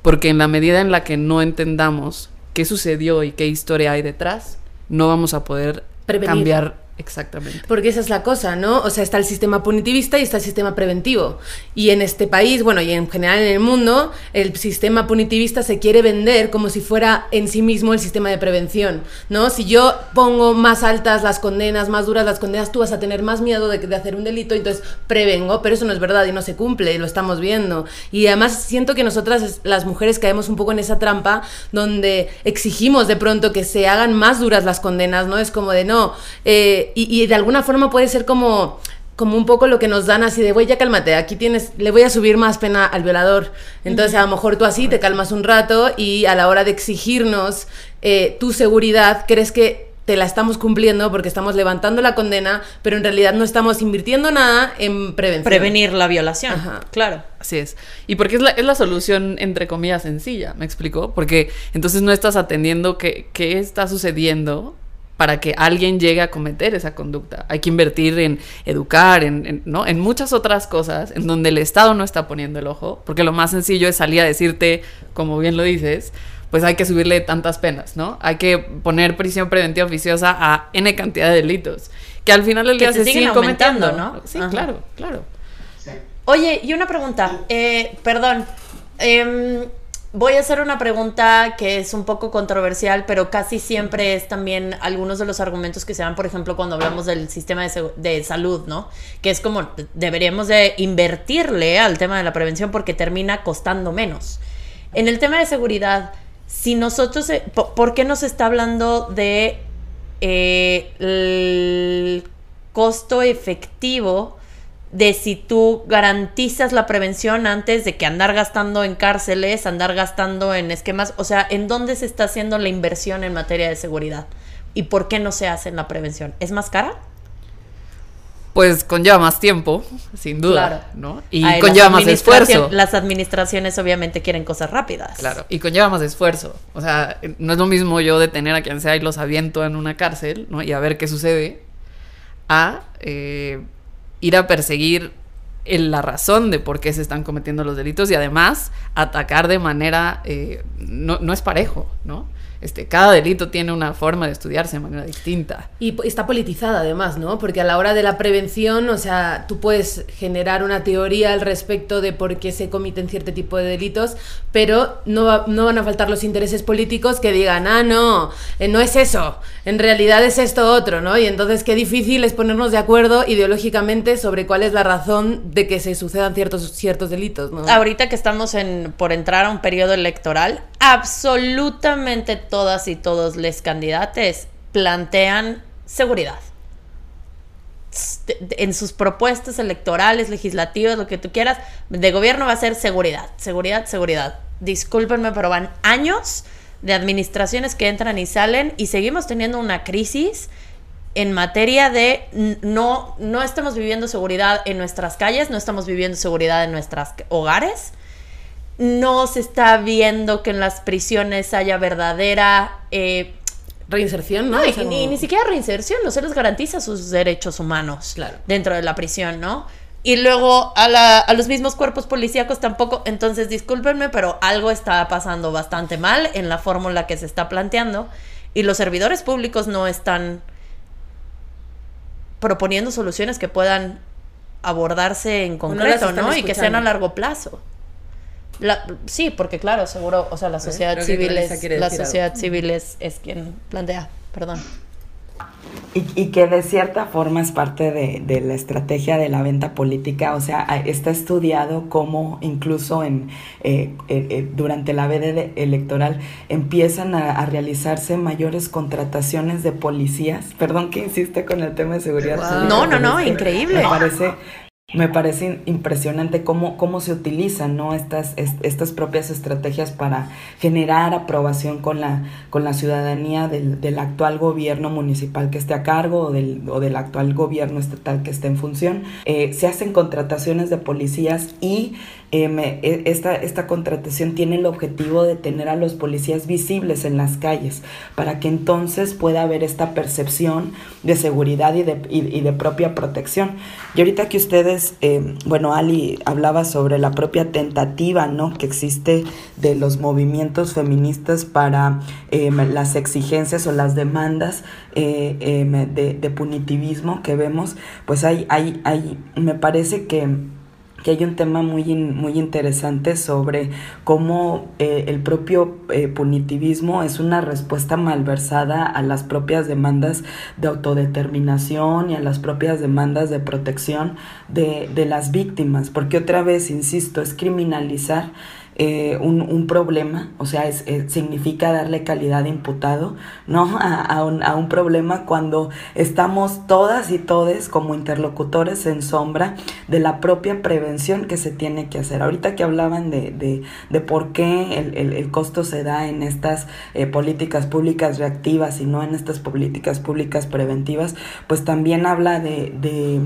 Porque en la medida en la que no entendamos qué sucedió y qué historia hay detrás, no vamos a poder cambiar Exactamente. Porque esa es la cosa, ¿no? O sea, está el sistema punitivista y está el sistema preventivo. Y en este país, bueno, y en general en el mundo, el sistema punitivista se quiere vender como si fuera en sí mismo el sistema de prevención, ¿no? Si yo pongo más altas las condenas, más duras las condenas, tú vas a tener más miedo de, de hacer un delito, entonces prevengo, pero eso no es verdad y no se cumple, y lo estamos viendo. Y además siento que nosotras, las mujeres, caemos un poco en esa trampa donde exigimos de pronto que se hagan más duras las condenas, ¿no? Es como de, no, eh, y, de alguna forma puede ser como como un poco lo que nos dan así de, güey, ya cálmate, aquí tienes, le voy a subir más pena al violador. Entonces, a lo mejor tú así te calmas un rato y a la hora de exigirnos eh, tu seguridad, crees que te la estamos cumpliendo porque estamos levantando la condena, pero en realidad no estamos invirtiendo nada en prevención. Prevenir la violación. Claro. Así es. Y porque es la, es la solución, entre comillas, sencilla, ¿me explico? Porque entonces no estás atendiendo qué, qué está sucediendo para que alguien llegue a cometer esa conducta. Hay que invertir en educar, en, ¿no? en muchas otras cosas en donde el Estado no está poniendo el ojo, porque lo más sencillo es salir a decirte, como bien lo dices, pues hay que subirle tantas penas, ¿no? Hay que poner prisión preventiva oficiosa a N cantidad de delitos, que al final del día se, siguen, cometiendo, ¿no? Sí, claro, claro. Oye, y una pregunta, eh, perdón, eh, Voy a hacer una pregunta que es un poco controversial, pero casi siempre es también algunos de los argumentos que se dan, por ejemplo, cuando hablamos del sistema de, salud, ¿no? Que es como deberíamos de invertirle al tema de la prevención porque termina costando menos. En el tema de seguridad, si nosotros, eh, ¿por qué nos está hablando de eh, el costo efectivo? De si tú garantizas la prevención antes de que andar gastando en cárceles, andar gastando en esquemas, o sea, ¿en dónde se está haciendo la inversión en materia de seguridad? ¿Y por qué no se hace en la prevención? ¿Es más cara? Pues conlleva más tiempo, sin duda, ¿no? Y conlleva más esfuerzo. Las administraciones obviamente quieren cosas rápidas. Claro, y conlleva más esfuerzo. O sea, no es lo mismo yo detener a quien sea y los aviento en una cárcel, ¿no? Y a ver qué sucede, a eh, ir a perseguir la razón de por qué se están cometiendo los delitos y además atacar de manera, eh, no, no es parejo, ¿no? Este, cada delito tiene una forma de estudiarse de manera distinta. Y está politizada además, ¿no? Porque a la hora de la prevención, o sea, tú puedes generar una teoría al respecto de por qué se comiten cierto tipo de delitos, pero no, no van a faltar los intereses políticos que digan, ah, no, eh, no es eso, en realidad es esto otro, ¿no? Y entonces qué difícil es ponernos de acuerdo ideológicamente sobre cuál es la razón de que se sucedan ciertos, ciertos delitos, ¿no? Ahorita que estamos en, por entrar a un periodo electoral, absolutamente todas y todos les candidatos plantean seguridad. En sus propuestas electorales, legislativas, lo que tú quieras, de gobierno va a ser seguridad, seguridad, seguridad. Discúlpenme, pero van años de administraciones que entran y salen y seguimos teniendo una crisis en materia de no, no estamos viviendo seguridad en nuestras calles, no estamos viviendo seguridad en nuestros hogares no se está viendo que en las prisiones haya verdadera... Eh, reinserción, ¿no? ni, siquiera reinserción, no se les garantiza sus derechos humanos dentro de la prisión, ¿no? Y luego a, a los mismos cuerpos policíacos tampoco. Entonces, discúlpenme, pero algo está pasando bastante mal en la fórmula que se está planteando. Y los servidores públicos no están proponiendo soluciones que puedan abordarse en concreto, ¿no? Y que sean a largo plazo sí, porque claro, seguro, o sea, la sociedad civil es, la sociedad civil es, quien plantea, perdón. Y, que de cierta forma es parte de, la estrategia de la venta política, o sea, está estudiado cómo incluso en eh, eh, eh, durante la veda electoral empiezan a, realizarse mayores contrataciones de policías. Perdón que insiste con el tema de seguridad. No, no, no, increíble. Me parece me parece impresionante cómo, cómo se utilizan ¿no? estas, estas propias estrategias para generar aprobación con la, con la ciudadanía del, del actual gobierno municipal que esté a cargo o del, o del actual gobierno estatal que esté en función. Eh, se hacen contrataciones de policías y eh, e, esta, esta contratación tiene el objetivo de tener a los policías visibles en las calles para que entonces pueda haber esta percepción de seguridad y de, y, de propia protección. Y ahorita que ustedes, eh, bueno, Ali hablaba sobre la propia tentativa ¿no? que existe de los movimientos feministas para eh, las exigencias o las demandas de, de punitivismo que vemos, pues hay, hay, hay, me parece que que hay un tema muy, muy interesante sobre cómo eh, el propio eh, punitivismo es una respuesta malversada a las propias demandas de autodeterminación y a las propias demandas de protección de, de las víctimas, porque otra vez, insisto, es criminalizar eh, un, un, problema, o sea, es, significa darle calidad de imputado, ¿no? A, a, un, problema cuando estamos todas y todes como interlocutores en sombra de la propia prevención que se tiene que hacer. Ahorita que hablaban de, de, de por qué el, el, el, costo se da en estas eh, políticas públicas reactivas y no en estas políticas públicas preventivas, pues también habla de, de,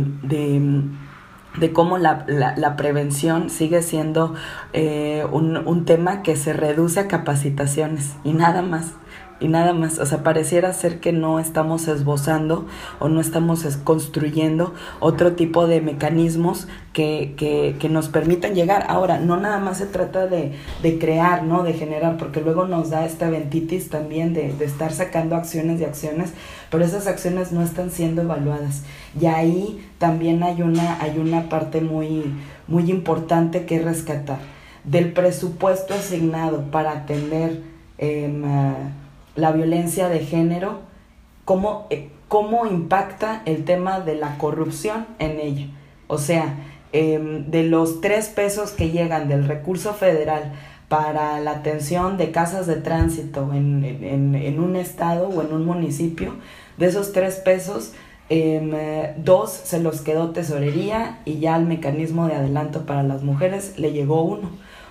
de cómo la, la, prevención sigue siendo eh, un, un, tema que se reduce a capacitaciones y nada más. y nada más. O sea, pareciera ser que no estamos esbozando o no estamos construyendo otro tipo de mecanismos que, que, que nos permitan llegar. Ahora, no nada más se trata de, de, crear, ¿no? De generar, porque luego nos da esta ventitis también de, de estar sacando acciones y acciones, pero esas acciones no están siendo evaluadas. Y ahí también hay una, hay una parte muy, muy importante que rescatar. Del presupuesto asignado para atender eh, la violencia de género, cómo, eh, cómo impacta el tema de la corrupción en ella. O sea, em, de los tres pesos que llegan del recurso federal para la atención de casas de tránsito en, en, un estado o en un municipio, de esos tres pesos, em, dos se los quedó tesorería y ya al mecanismo de adelanto para las mujeres le llegó uno.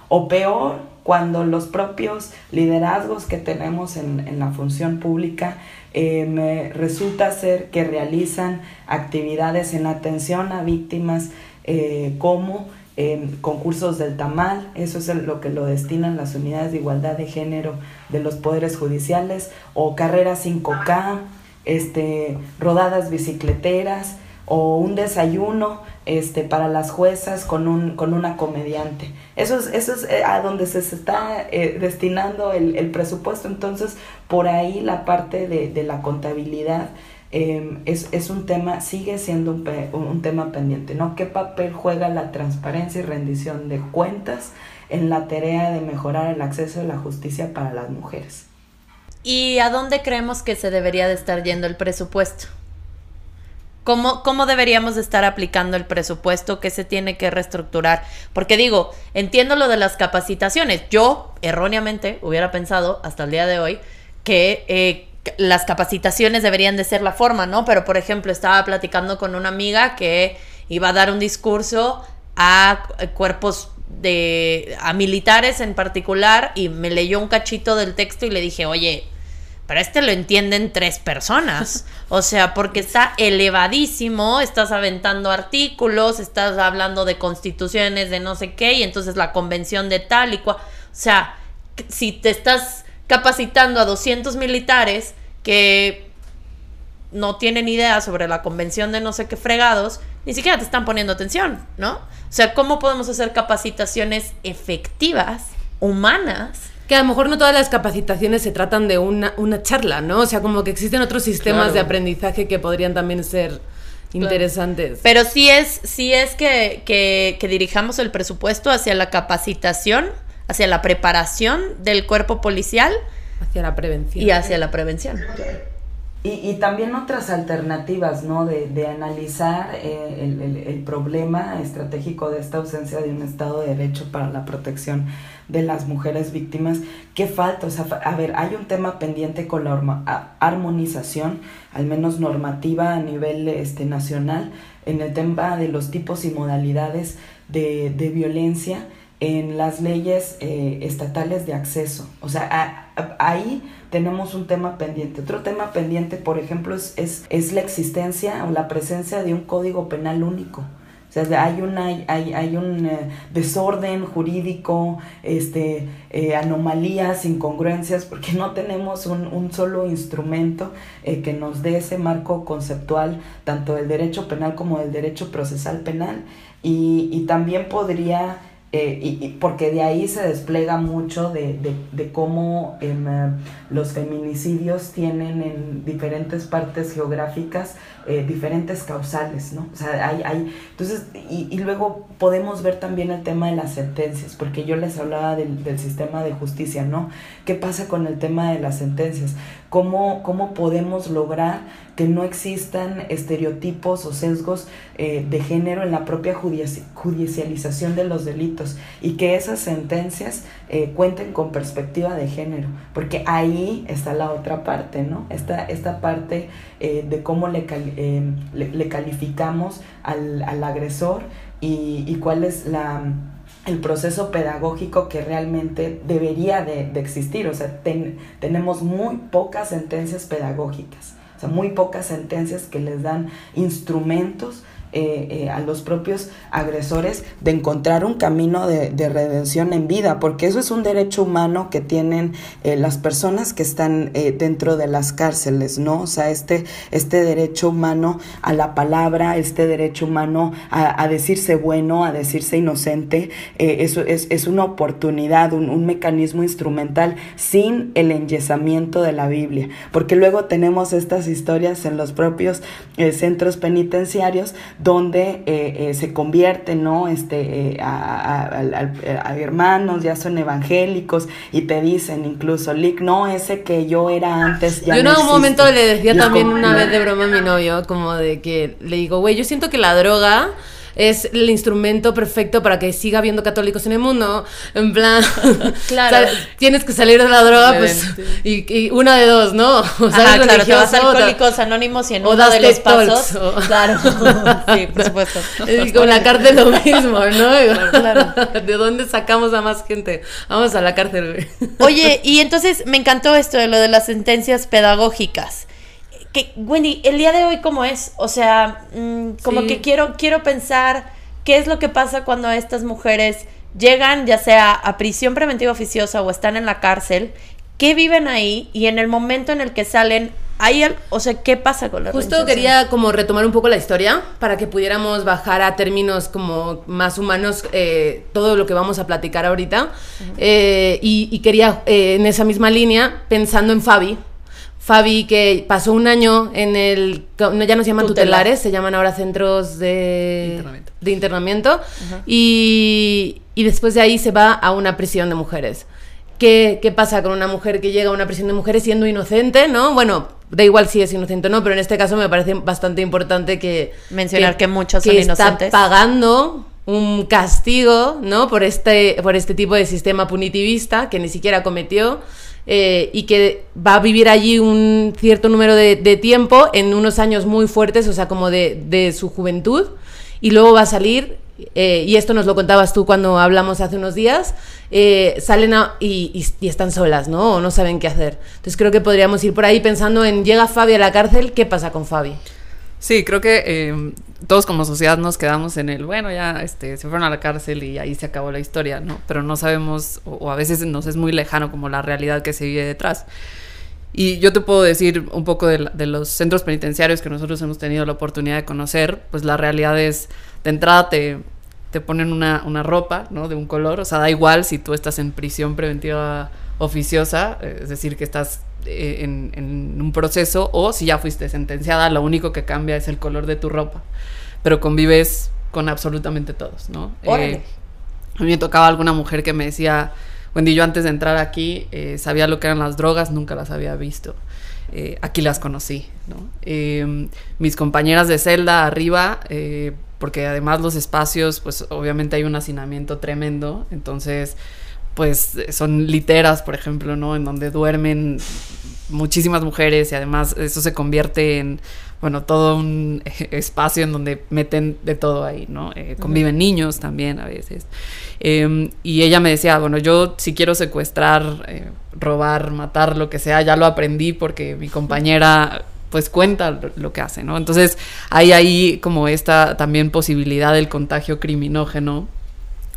O peor, cuando los propios liderazgos que tenemos en, la función pública eh, resulta ser que realizan actividades en atención a víctimas eh, como em, concursos del tamal, eso es lo que lo destinan las unidades de igualdad de género de los poderes judiciales, o carreras 5K, este, rodadas bicicleteras, o un desayuno este, para las juezas con, un, con una comediante. Eso es, eso es eh, a donde se, está eh, destinando el, el, presupuesto. Entonces, por ahí la parte de, de la contabilidad em, es, es, un tema, sigue siendo un, un, tema pendiente, ¿no? ¿Qué papel juega la transparencia y rendición de cuentas en la tarea de mejorar el acceso a la justicia para las mujeres? ¿Y a dónde creemos que se debería de estar yendo el presupuesto? ¿Cómo, ¿Cómo deberíamos estar aplicando el presupuesto que se tiene que reestructurar? Porque digo, entiendo lo de las capacitaciones. Yo, erróneamente, hubiera pensado hasta el día de hoy que eh, las capacitaciones deberían de ser la forma, ¿no? Pero, por ejemplo, estaba platicando con una amiga que iba a dar un discurso a cuerpos de a militares en particular y me leyó un cachito del texto y le dije, oye, pero este lo entienden tres personas. O sea, porque está elevadísimo, estás aventando artículos, estás hablando de constituciones, de no sé qué, y entonces la convención de tal y cual. O sea, si te estás capacitando a 200 militares que no tienen idea sobre la convención de no sé qué fregados, ni siquiera te están poniendo atención, ¿no? O sea, ¿cómo podemos hacer capacitaciones efectivas, humanas? Que a lo mejor no todas las capacitaciones se tratan de una, una charla, ¿no? O sea, como que existen otros sistemas de aprendizaje que podrían también ser interesantes. Pero sí es, sí es que, que, que, dirijamos el presupuesto hacia la capacitación, hacia la preparación del cuerpo policial. Hacia la prevención. Y hacia la prevención. Y, también otras alternativas, ¿no? De, de analizar eh, el, el, el, problema estratégico de esta ausencia de un Estado de Derecho para la protección de las mujeres víctimas. ¿Qué falta? O sea, a ver, hay un tema pendiente con la armonización, al menos normativa a nivel este, nacional, en el tema de los tipos y modalidades de, de violencia en las leyes eh, estatales de acceso. O sea, ahí tenemos un tema pendiente. Otro tema pendiente, por ejemplo, es, es, es, la existencia o la presencia de un código penal único. O sea, hay, una, hay, hay un eh, desorden jurídico, este, eh, anomalías, incongruencias, porque no tenemos un, un solo instrumento que nos dé ese marco conceptual, tanto del derecho penal como del derecho procesal penal. Y, y también podría eh, y, porque de ahí se despliega mucho de, de, cómo em, los feminicidios tienen en diferentes partes geográficas eh, diferentes causales, ¿no? O sea, hay, hay entonces, y, y, luego podemos ver también el tema de las sentencias, porque yo les hablaba del, del, sistema de justicia, ¿no? ¿Qué pasa con el tema de las sentencias? ¿Cómo, cómo podemos lograr que no existan estereotipos o sesgos eh, de género en la propia judicialización de los delitos y que esas sentencias eh, cuenten con perspectiva de género, porque ahí está la otra parte, ¿no? Esta, esta parte eh, de cómo le, le, calificamos al, al agresor y, y, cuál es la el proceso pedagógico que realmente debería de, existir. O sea, tenemos muy pocas sentencias pedagógicas. O sea, muy pocas sentencias que les dan instrumentos eh, eh, a los propios agresores de encontrar un camino de, redención en vida, porque eso es un derecho humano que tienen eh, las personas que están dentro de las cárceles, ¿no? O sea, este, este derecho humano a la palabra, este derecho humano a, decirse bueno, a decirse inocente, eso es, es, una oportunidad, un, un mecanismo instrumental sin el enyesamiento de la Biblia, porque luego tenemos estas historias en los propios centros penitenciarios donde eh, eh, se convierten, ¿no? Este, eh, a, hermanos, ya son evangélicos y te dicen incluso, Lick, no, ese que yo era antes ya Yo en un momento le decía también una vez de broma a mi novio, como de que le digo, güey, yo siento que la droga es el instrumento perfecto para que siga habiendo católicos en el mundo. En plan, claro. tienes que salir de la droga, pues, y, una de dos, ¿no? O sea, claro, te vas a Alcohólicos Anónimos y en uno de los pasos, claro, sí, por supuesto. con la cárcel lo mismo, ¿no? Claro, ¿De dónde sacamos a más gente? Vamos a la cárcel. Oye, y entonces me encantó esto de lo de las sentencias pedagógicas que, Wendy, el día de hoy, ¿cómo es? O sea, mm, como que quiero, quiero pensar qué es lo que pasa cuando estas mujeres llegan, ya sea a prisión preventiva oficiosa o están en la cárcel, qué viven ahí y en el momento en el que salen, hay, o sea, ¿qué pasa con la Justo quería como retomar un poco la historia para que pudiéramos bajar a términos como más humanos eh, todo lo que vamos a platicar ahorita. Eh, y, quería, eh, en esa misma línea, pensando en Fabi, Fabi, que pasó un año en el. Ya no se llaman tutelares, se llaman ahora centros de internamiento. y, después de ahí se va a una prisión de mujeres. ¿Qué, ¿Qué, pasa con una mujer que llega a una prisión de mujeres siendo inocente, no? Bueno, da igual si es inocente o no, pero en este caso me parece bastante importante que... Mencionar que, muchos son inocentes. está pagando un castigo, ¿no? Por este, por este tipo de sistema punitivista que ni siquiera cometió eh, y que va a vivir allí un cierto número de, tiempo en unos años muy fuertes, o sea, como de, su juventud, y luego va a salir, eh, y esto nos lo contabas tú cuando hablamos hace unos días, eh, salen y, están solas, ¿no? O no saben qué hacer. Entonces creo que podríamos ir por ahí pensando en, llega Fabi a la cárcel, ¿qué pasa con Fabi? Sí, creo que todos como sociedad nos quedamos en el, bueno, ya este, se fueron a la cárcel y ahí se acabó la historia, ¿no? Pero no sabemos, o, a veces nos es muy lejano como la realidad que se vive detrás. Y yo te puedo decir un poco de, los centros penitenciarios que nosotros hemos tenido la oportunidad de conocer, pues la realidad es, de entrada te, te ponen una, una ropa, ¿no? De un color, o sea, da igual si tú estás en prisión preventiva oficiosa, es decir, que estás eh, en, un proceso o si ya fuiste sentenciada, lo único que cambia es el color de tu ropa, pero convives con absolutamente todos, ¿no? Eh, a mí me tocaba alguna mujer que me decía, Wendy, yo antes de entrar aquí eh, sabía lo que eran las drogas, nunca las había visto. aquí las conocí, ¿no? mis compañeras de celda arriba, porque además los espacios, pues obviamente hay un hacinamiento tremendo, entonces pues son literas, por ejemplo, ¿no? En donde duermen muchísimas mujeres y además eso se convierte en, bueno, todo un espacio en donde meten de todo ahí, ¿no? Eh, conviven niños también a veces. Em, y ella me decía, bueno, yo si quiero secuestrar, eh, robar, matar, lo que sea, ya lo aprendí porque mi compañera pues cuenta lo que hace, ¿no? Entonces hay ahí como esta también posibilidad del contagio criminógeno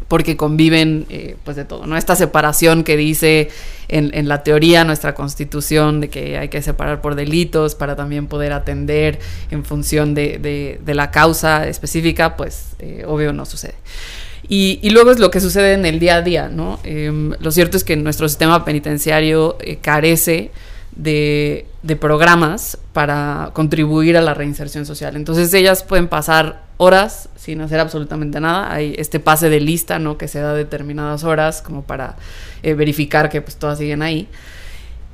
porque conviven eh, pues de todo, ¿no? Esta separación que dice en, la teoría nuestra constitución de que hay que separar por delitos para también poder atender en función de, la causa específica, pues eh, obvio no sucede. Y, luego es lo que sucede en el día a día, ¿no? Em, lo cierto es que nuestro sistema penitenciario eh, carece de, de, programas para contribuir a la reinserción social. Entonces ellas pueden pasar horas sin hacer absolutamente nada. Hay este pase de lista, ¿no? Que se da determinadas horas como para eh, verificar que pues todas siguen ahí.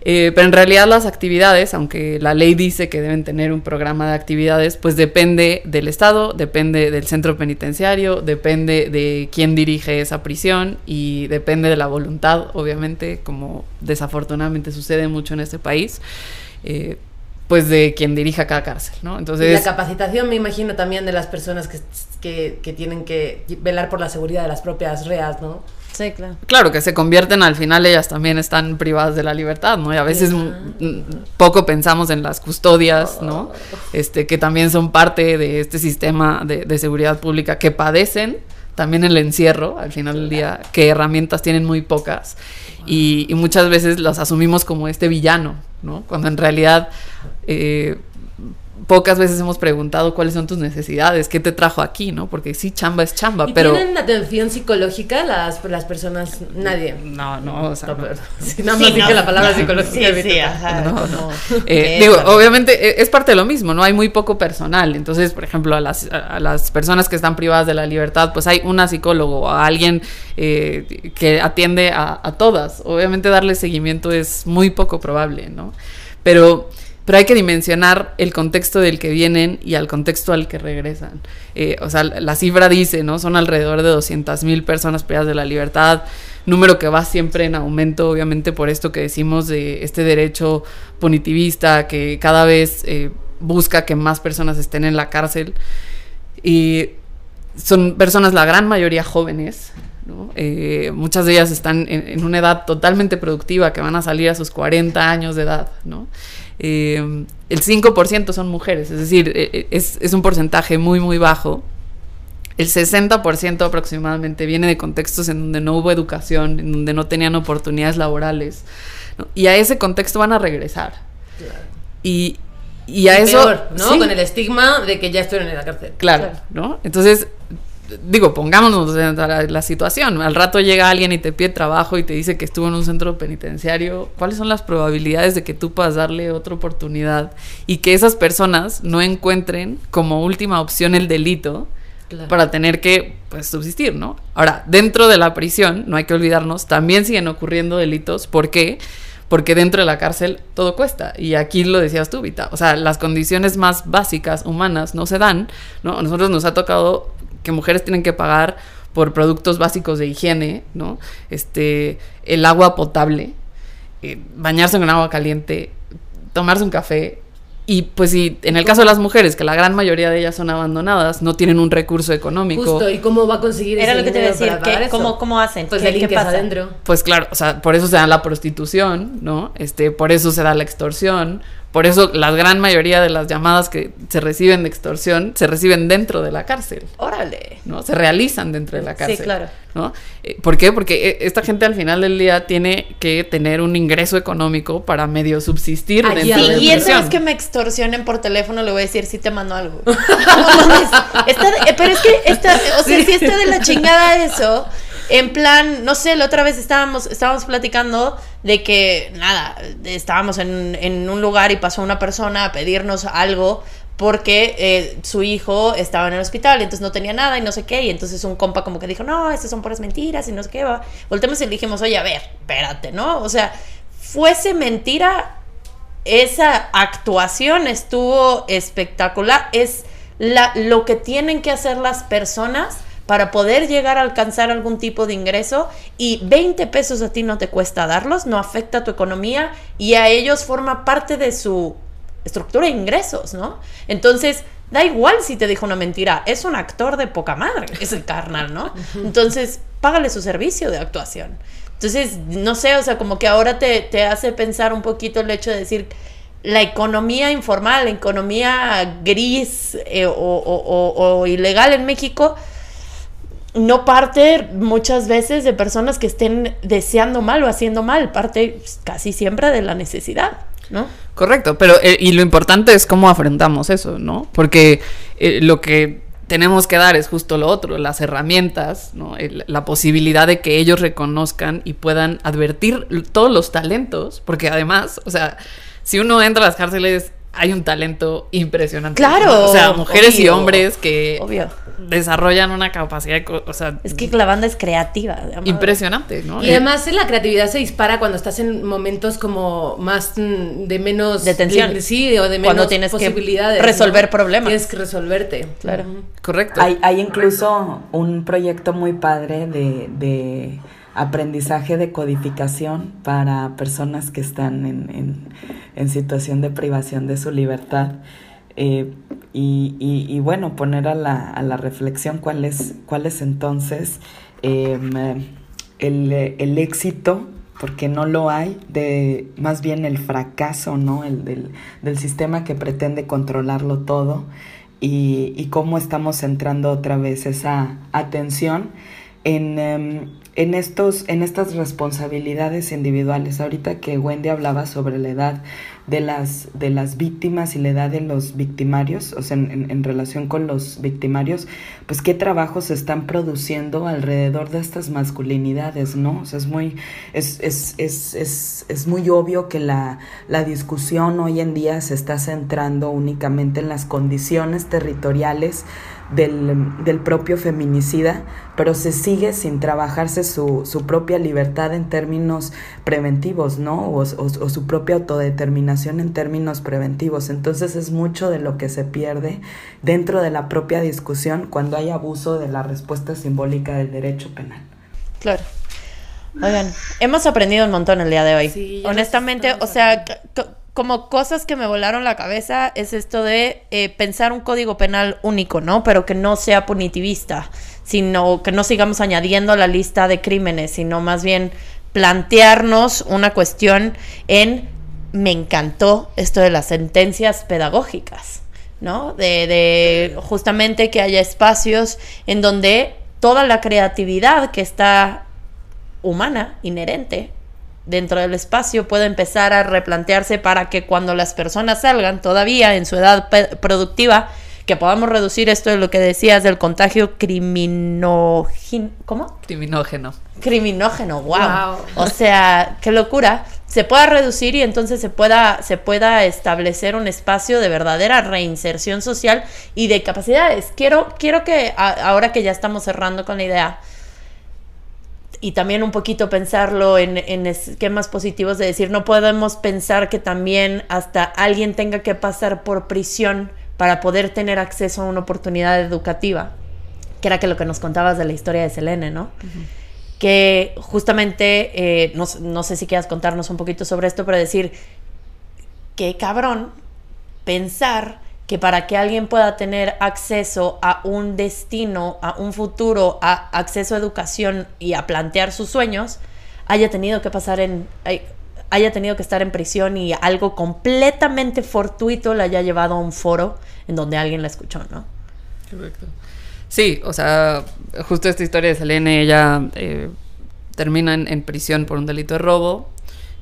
Eh, pero en realidad las actividades, aunque la ley dice que deben tener un programa de actividades, pues depende del Estado, depende del centro penitenciario, depende de quién dirige esa prisión y depende de la voluntad, obviamente, como desafortunadamente sucede mucho en este país. Eh, pues de quien dirija cada cárcel, ¿no? Entonces... Y la capacitación, me imagino, también de las personas que, que, que tienen que velar por la seguridad de las propias reas, ¿no? Sí, claro. Claro, que se convierten al final, ellas también están privadas de la libertad, ¿no? Y a veces poco pensamos en las custodias, ¿no? Este, que también son parte de este sistema de, de seguridad pública que padecen también el encierro, al final del día, que herramientas tienen muy pocas y, y muchas veces las asumimos como este villano, ¿no? Cuando en realidad eh, pocas veces hemos preguntado cuáles son tus necesidades, qué te trajo aquí, ¿no? Porque sí, chamba es chamba, ¿Y pero... ¿Tienen atención psicológica las, las personas? Nadie. No, no, o sea, No, no. sí, nada más Sí, la palabra psicológica. Sí, sí, ajá. No, Eh, digo, obviamente eh, es parte de lo mismo, ¿no? Hay muy poco personal. Entonces, por ejemplo, a las, a las personas que están privadas de la libertad, pues hay una psicólogo o alguien eh, que atiende a, a todas. Obviamente darle seguimiento es muy poco probable, ¿no? Pero, pero hay que dimensionar el contexto del que vienen y al contexto al que regresan. Eh, o sea, la cifra dice, ¿no? Son alrededor de 200 mil personas privadas de la libertad, número que va siempre en aumento, obviamente por esto que decimos de este derecho punitivista que cada vez eh, busca que más personas estén en la cárcel. Y son personas, la gran mayoría jóvenes, ¿no? Eh, muchas de ellas están en, en una edad totalmente productiva, que van a salir a sus 40 años de edad, ¿no? Eh, el 5% son mujeres, es decir, eh, es, es un porcentaje muy, muy bajo. El 60% aproximadamente viene de contextos en donde no hubo educación, en donde no tenían oportunidades laborales. ¿no? Y a ese contexto van a regresar. Y, y a Y eso... peor, ¿no? sí, Con el estigma de que ya estuvieron en la cárcel. Claro, ¿no? Entonces, digo, pongámonos en la, la situación. Al rato llega alguien y te pide trabajo y te dice que estuvo en un centro penitenciario. ¿Cuáles son las probabilidades de que tú puedas darle otra oportunidad y que esas personas no encuentren como última opción el delito? Claro. para tener que pues, subsistir, ¿no? Ahora, dentro de la prisión, no hay que olvidarnos, también siguen ocurriendo delitos. ¿Por qué? Porque dentro de la cárcel todo cuesta. Y aquí lo decías tú, Vita. O sea, las condiciones más básicas, humanas, no se dan, ¿no? A nosotros nos ha tocado que mujeres tienen que pagar por productos básicos de higiene, ¿no? Este, el agua potable, eh, bañarse con agua caliente, tomarse un café. Y pues si en el caso de las mujeres, que la gran mayoría de ellas son abandonadas, no tienen un recurso económico. Justo, ¿y cómo va a conseguir Era ese lo que te iba a decir, para pagar ¿qué- eso? cómo- cómo hacen? Pues ¿Qué- pasa? adentro. Pues claro, o sea, por eso se da la prostitución, ¿no? Este, por eso se da la extorsión, por eso la gran mayoría de las llamadas que se reciben de extorsión se reciben dentro de la cárcel, Órale. ¿no? Se realizan dentro de la Sí, cárcel. claro. ¿no? Eh, ¿Por qué? Porque eh, esta gente al final del día tiene que tener un ingreso económico para medio subsistir Allí dentro Sí, de y la prisión. vez que me extorsionen por teléfono, le voy a decir si te mando algo. No está de- eh, pero es que, está, o sea, si está de la chingada eso, en plan, no sé, la otra vez estábamos, estábamos platicando de que, nada, estábamos en, en un lugar y pasó una persona a pedirnos algo porque eh, su hijo estaba en el hospital y entonces no tenía nada y no sé qué y entonces un compa como que dijo no estas son puras mentiras y no sé qué va volteamos y le dijimos oye a ver espérate no o sea fuese mentira esa actuación estuvo espectacular. Es la, lo que tienen que hacer las personas para poder llegar a alcanzar algún tipo de ingreso y 20 pesos a ti no te cuesta darlos, no afecta tu economía y a ellos forma parte de su estructura de ingresos, ¿no? Entonces, da igual si te dijo una mentira, es un actor de poca madre, es el carnal, ¿no? Entonces, págale su servicio de actuación. Entonces, no sé, o sea, como que ahora te, te hace pensar un poquito el hecho de decir, la economía informal, la economía gris eh, o, o- o- o ilegal en México, no parte muchas veces de personas que estén deseando mal o haciendo mal, parte pues, casi siempre de la necesidad, ¿no? Correcto, pero eh, y lo importante es cómo afrontamos eso, ¿no? Porque eh, lo que tenemos que dar es justo lo otro, las herramientas, ¿no? El- la posibilidad de que ellos reconozcan y puedan advertir todos los talentos, porque además, o sea, si uno entra a las cárceles hay un talento impresionante. Claro, ¿no? O sea, mujeres y hombres que obvio. desarrollan una capacidad, de co- o sea, Es que la banda es creativa. impresionante, ¿no? Y además la creatividad se dispara cuando estás en momentos como más mm, de menos De tensión. de- sí, o de menos Cuando tienes que posibilidades. resolver ¿no? problemas. Tienes que resolverte. Claro. Correcto. Hay, hay incluso un proyecto muy padre de, de aprendizaje de codificación para personas que están en, en- situación de privación de su libertad. Eh, y, y- bueno, poner a la, a la reflexión cuál es, entonces em, el, el éxito porque no lo hay, de más bien el fracaso, ¿no? El del, del sistema que pretende controlarlo todo y, y, cómo estamos centrando otra vez esa atención en, em, en, estos, en estas responsabilidades individuales. Ahorita que Wendy hablaba sobre la edad de las, de las víctimas y la edad de los victimarios, o sea, en, relación con los victimarios, pues qué trabajos se están produciendo alrededor de estas masculinidades, ¿no? O sea, es muy, es, es, es, es, es muy obvio que la, la discusión hoy en día se está centrando únicamente en las condiciones territoriales del, del, propio feminicida, pero se sigue sin trabajarse su, su propia libertad en términos preventivos, ¿no? O, o, o, su propia autodeterminación en términos preventivos. Entonces es mucho de lo que se pierde dentro de la propia discusión cuando hay abuso de la respuesta simbólica del derecho penal. Claro. Oigan, hemos aprendido un montón el día de hoy. Sí, Honestamente, o sea, como cosas que me volaron la cabeza es esto de eh, pensar un código penal único, ¿no? Pero que no sea punitivista, sino que no sigamos añadiendo la lista de crímenes, sino más bien plantearnos una cuestión en, me encantó esto de las sentencias pedagógicas, ¿no? De, de justamente que haya espacios en donde toda la creatividad que está humana, inherente, dentro del espacio puede empezar a replantearse para que cuando las personas salgan todavía en su edad productiva, que podamos reducir esto de lo que decías del contagio criminógeno. ¿Cómo? Criminógeno. Criminógeno, wow. wow. O sea, qué locura. Se pueda reducir y entonces se pueda, se pueda establecer un espacio de verdadera reinserción social y de capacidades. Quiero, quiero que ahora que ya estamos cerrando con la idea, y también un poquito pensarlo en, en, esquemas positivos de decir, no podemos pensar que también hasta alguien tenga que pasar por prisión para poder tener acceso a una oportunidad educativa, que era que lo que nos contabas de la historia de Selene, ¿no? Uh -huh. Que justamente, eh, no, no sé si quieras contarnos un poquito sobre esto, pero decir, qué cabrón pensar que para que alguien pueda tener acceso a un destino, a un futuro, a acceso a educación y a plantear sus sueños, haya tenido que pasar en haya tenido que estar en prisión y algo completamente fortuito le haya llevado a un foro en donde alguien la escuchó, ¿no? Correcto. Sí, o sea, justo esta historia de Selene, ella eh, termina en, en, prisión por un delito de robo.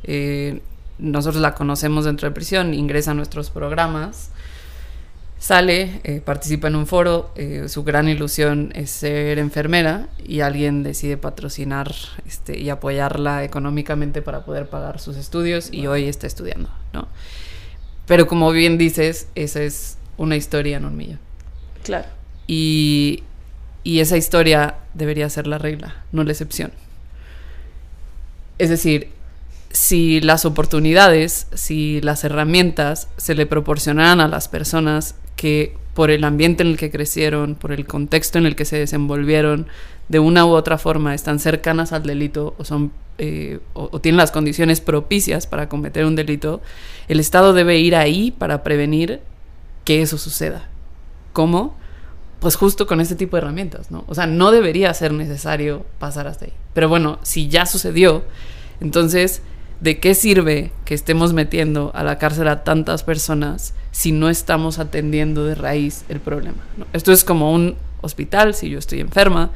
Eh, nosotros la conocemos dentro de prisión, ingresa a nuestros programas sale, eh, participa en un foro, eh, su gran ilusión es ser enfermera y alguien decide patrocinar este, y apoyarla económicamente para poder pagar sus estudios y hoy está estudiando, ¿no? Pero como bien dices, esa es una historia en un millón. Claro. Y, y esa historia debería ser la regla, no la excepción. Es decir, si las oportunidades, si las herramientas se le proporcionaran a las personas que por el ambiente en el que crecieron, por el contexto en el que se desenvolvieron, de una u otra forma están cercanas al delito o son eh, o, tienen las condiciones propicias para cometer un delito, el Estado debe ir ahí para prevenir que eso suceda. ¿Cómo? Pues justo con este tipo de herramientas, ¿no? O sea, no debería ser necesario pasar hasta ahí. Pero bueno, si ya sucedió, entonces ¿de qué sirve que estemos metiendo a la cárcel a tantas personas si no estamos atendiendo de raíz el problema? Esto es como un hospital, si yo estoy enferma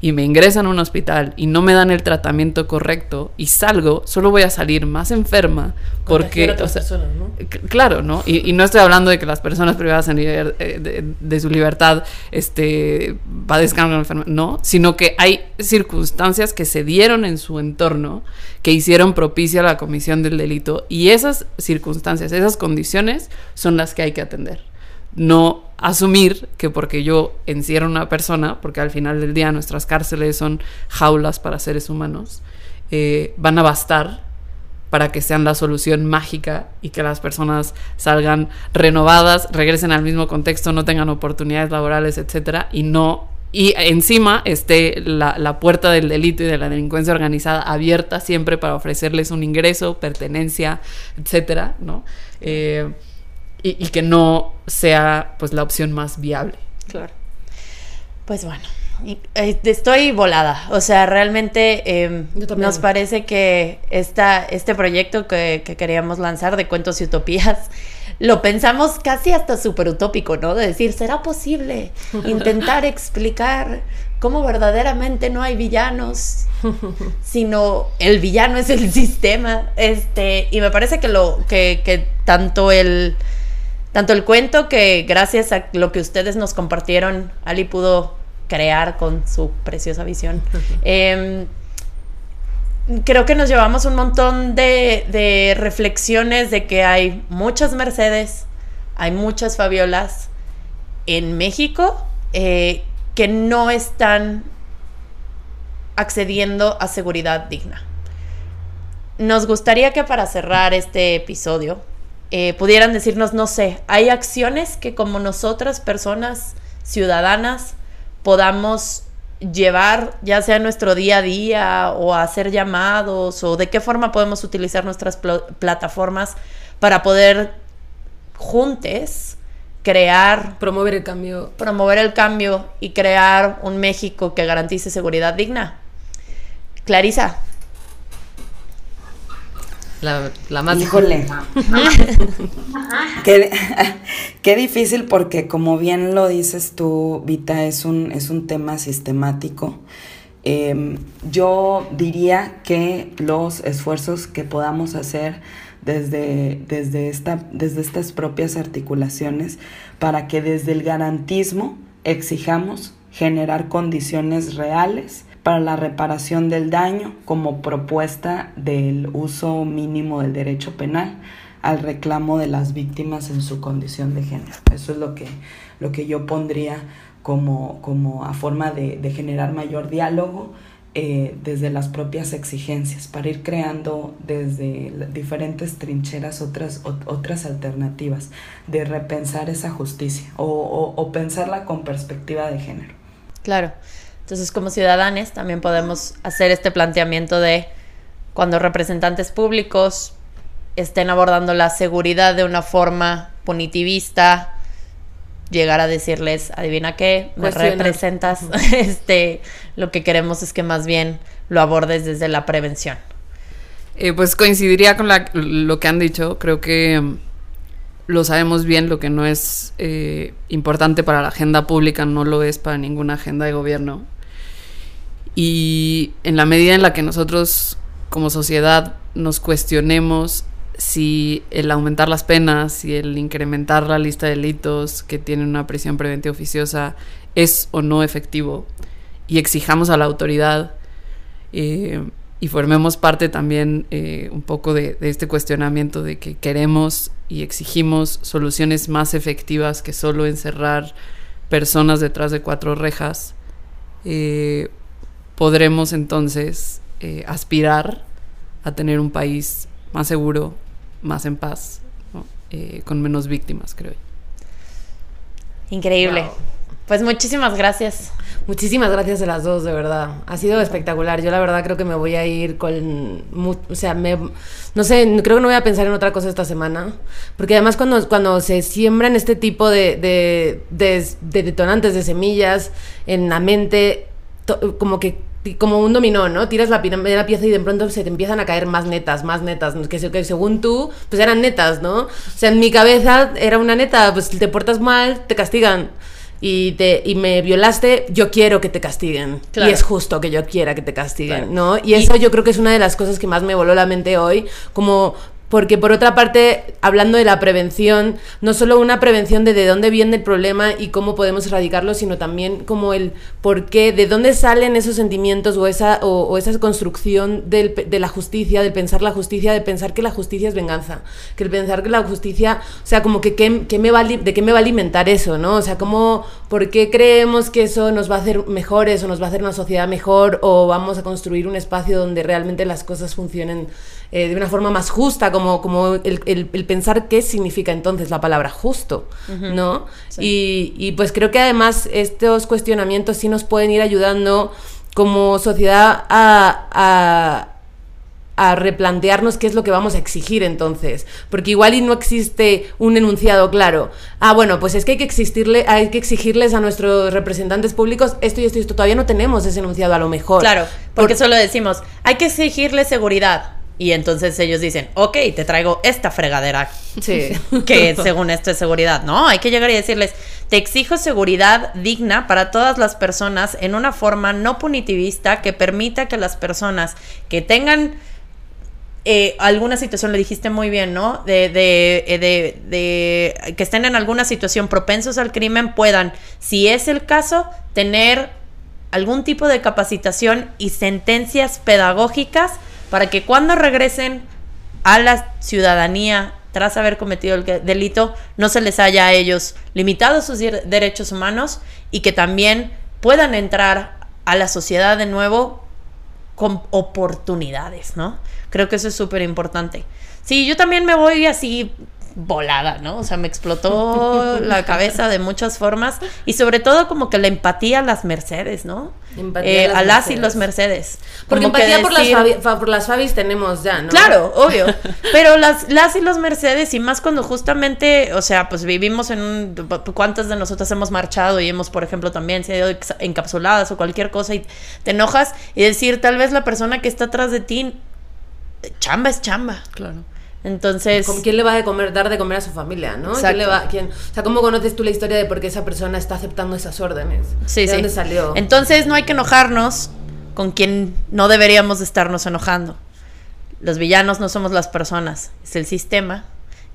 y me ingresan a un hospital y no me dan el tratamiento correcto y salgo, solo voy a salir más enferma porque... O sea, personas, ¿no? Claro, ¿no? Y, y, no estoy hablando de que las personas privadas en liber, de, de, de, su libertad este, padezcan una enfermedad, no, sino que hay circunstancias que se dieron en su entorno que hicieron propicia la comisión del delito y esas circunstancias, esas condiciones son las que hay que atender. No asumir que porque yo encierro a una persona, porque al final del día nuestras cárceles son jaulas para seres humanos, eh, van a bastar para que sean la solución mágica y que las personas salgan renovadas, regresen al mismo contexto, no tengan oportunidades laborales, etcétera, y no y encima esté la, la, puerta del delito y de la delincuencia organizada abierta siempre para ofrecerles un ingreso, pertenencia, etcétera, ¿no? Eh, y, y, que no sea pues la opción más viable. Claro. Pues bueno, Eh, estoy volada. O sea, realmente em, nos parece que esta, este proyecto que, que, queríamos lanzar de cuentos y utopías, lo pensamos casi hasta súper utópico, ¿no? De decir, ¿será posible intentar explicar cómo verdaderamente no hay villanos, sino el villano es el sistema? Este, y me parece que lo, que, que tanto el tanto el cuento que gracias a lo que ustedes nos compartieron, Ali pudo crear con su preciosa visión. Em, creo que nos llevamos un montón de, reflexiones de que hay muchas Mercedes, hay muchas Fabiolas en México eh, que no están accediendo a seguridad digna. Nos gustaría que para cerrar este episodio eh, pudieran decirnos, no sé, hay acciones que como nosotras, personas ciudadanas, podamos llevar ya sea nuestro día a día o hacer llamados o de qué forma podemos utilizar nuestras plataformas para poder juntes crear promover el cambio. promover el cambio y crear un México que garantice seguridad digna. Clarisa la, la más Híjole. qué, qué, difícil porque como bien lo dices tú, Vita, es un, es un tema sistemático. Em, yo diría que los esfuerzos que podamos hacer desde, desde, esta, desde estas propias articulaciones para que desde el garantismo exijamos generar condiciones reales para la reparación del daño como propuesta del uso mínimo del derecho penal al reclamo de las víctimas en su condición de género. Eso es lo que, lo que yo pondría como, como a forma de, generar mayor diálogo eh, desde las propias exigencias, para ir creando desde diferentes trincheras otras, otras alternativas de repensar esa justicia o, o pensarla con perspectiva de género. Claro. Entonces, como ciudadanos, también podemos hacer este planteamiento de cuando representantes públicos estén abordando la seguridad de una forma punitivista, llegar a decirles, adivina qué, me representas, este, lo que queremos es que más bien lo abordes desde la prevención. Eh, pues coincidiría con lo que han dicho, creo que mm, lo sabemos bien, lo que no es eh, importante para la agenda pública no lo es para ninguna agenda de gobierno. Y en la medida en la que nosotros como sociedad nos cuestionemos si el aumentar las penas y el incrementar la lista de delitos que tienen una prisión preventiva oficiosa es o no efectivo y exijamos a la autoridad eh, y formemos parte también eh, un poco de, este cuestionamiento de que queremos y exigimos soluciones más efectivas que solo encerrar personas detrás de cuatro rejas, eh, podremos entonces eh, aspirar a tener un país más seguro, más en paz, eh, con menos víctimas, creo. Increíble. Pues muchísimas gracias. Muchísimas gracias a las dos, de verdad. Ha sido espectacular. Yo la verdad creo que me voy a ir con... O sea, me, no sé, creo que no voy a pensar en otra cosa esta semana. Porque además cuando, cuando se siembran este tipo de, de, de detonantes, de semillas en la mente, como que como un dominó, ¿no? Tiras la primera pieza y de pronto se te empiezan a caer más netas, más netas, que, que según tú, pues eran netas, ¿no? O sea, en mi cabeza era una neta, pues te portas mal, te castigan. Y, te, y me violaste, yo quiero que te castiguen. Y es justo que yo quiera que te castiguen, ¿no? Y eso yo creo que es una de las cosas que más me voló la mente hoy, como porque por otra parte, hablando de la prevención, no solo una prevención de de dónde viene el problema y cómo podemos erradicarlo, sino también como el por qué, de dónde salen esos sentimientos o esa, o, esa construcción del, de la justicia, de pensar la justicia, de pensar que la justicia es venganza, que el pensar que la justicia, o sea, como que, ¿qué, me va, de qué me va a alimentar eso, ¿no? O sea, como, ¿por qué creemos que eso nos va a hacer mejores o nos va a hacer una sociedad mejor o vamos a construir un espacio donde realmente las cosas funcionen eh, de una forma más justa, como, como el, el, pensar qué significa entonces la palabra justo, ¿no? Y, y, pues creo que además estos cuestionamientos sí nos pueden ir ayudando como sociedad a, a replantearnos qué es lo que vamos a exigir entonces. Porque igual y no existe un enunciado claro. Ah, bueno, pues es que hay que, existirle, hay que exigirles a nuestros representantes públicos esto y esto y esto. Todavía no tenemos ese enunciado a lo mejor. Claro, porque solo decimos, hay que exigirle seguridad. Y entonces ellos dicen, ok, te traigo esta fregadera. Sí. Que según esto es seguridad. No, hay que llegar y decirles, te exijo seguridad digna para todas las personas en una forma no punitivista que permita que las personas que tengan eh, alguna situación, lo dijiste muy bien, ¿no? De, de, eh, de, de, que estén en alguna situación propensos al crimen puedan, si es el caso, tener algún tipo de capacitación y sentencias pedagógicas para que cuando regresen a la ciudadanía tras haber cometido el delito, no se les haya a ellos limitado sus derechos humanos y que también puedan entrar a la sociedad de nuevo con oportunidades, ¿no? Creo que eso es súper importante. Sí, yo también me voy así volada, ¿no? O sea, me explotó la cabeza de muchas formas y sobre todo como que la empatía a las Mercedes, ¿no? Eh, a, las y los Mercedes. Porque empatía por, las por las Fabis tenemos ya, ¿no? Claro, obvio. Pero las, las y los Mercedes, y más cuando justamente, o sea, pues vivimos en un... ¿Cuántas de nosotras hemos marchado y hemos, por ejemplo, también sido encapsuladas o cualquier cosa y te enojas y decir, tal vez la persona que está atrás de ti, chamba es chamba. Claro. Entonces. ¿Con quién le va a comer, dar de comer a su familia, no? ¿Quién le va, quién, o sea, ¿cómo conoces tú la historia de por qué esa persona está aceptando esas órdenes? Sí, ¿De sí. dónde salió? Entonces no hay que enojarnos con quien no deberíamos estarnos enojando. Los villanos no somos las personas, es el sistema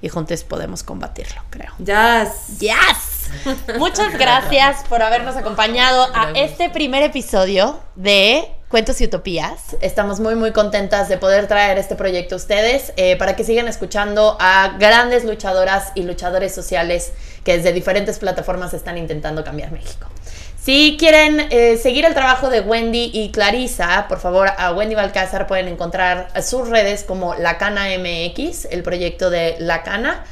y juntos podemos combatirlo, creo. Yes. Yes. Muchas gracias por habernos acompañado a este primer episodio de Cuentos y Utopías. Estamos muy, muy contentas de poder traer este proyecto a ustedes eh, para que sigan escuchando a grandes luchadoras y luchadores sociales que desde diferentes plataformas están intentando cambiar México. Si quieren eh, seguir el trabajo de Wendy y Clarisa, por favor, a Wendy Balcázar pueden encontrar sus redes como La Cana MX, el proyecto de La Cana.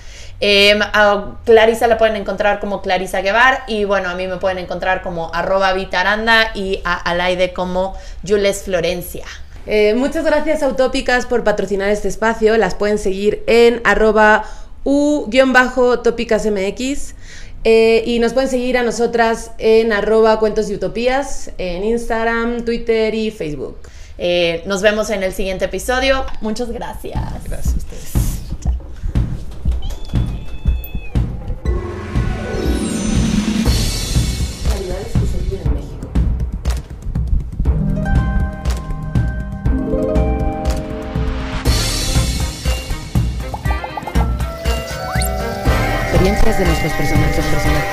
Eh, a Clarisa la pueden encontrar como Clarisa Guevar y bueno, a mí me pueden encontrar como arroba Vitaranda y a Alaide como Jules Florencia. Eh, muchas gracias a Utópicas por patrocinar este espacio. Las pueden seguir en arroba u-tópicasmx. Eh, y nos pueden seguir a nosotras en arroba cuentos y utopías en Instagram, Twitter y Facebook. Eh, nos vemos en el siguiente episodio. Muchas gracias. Gracias a ustedes. Experiencias de nuestros personajes. personajes.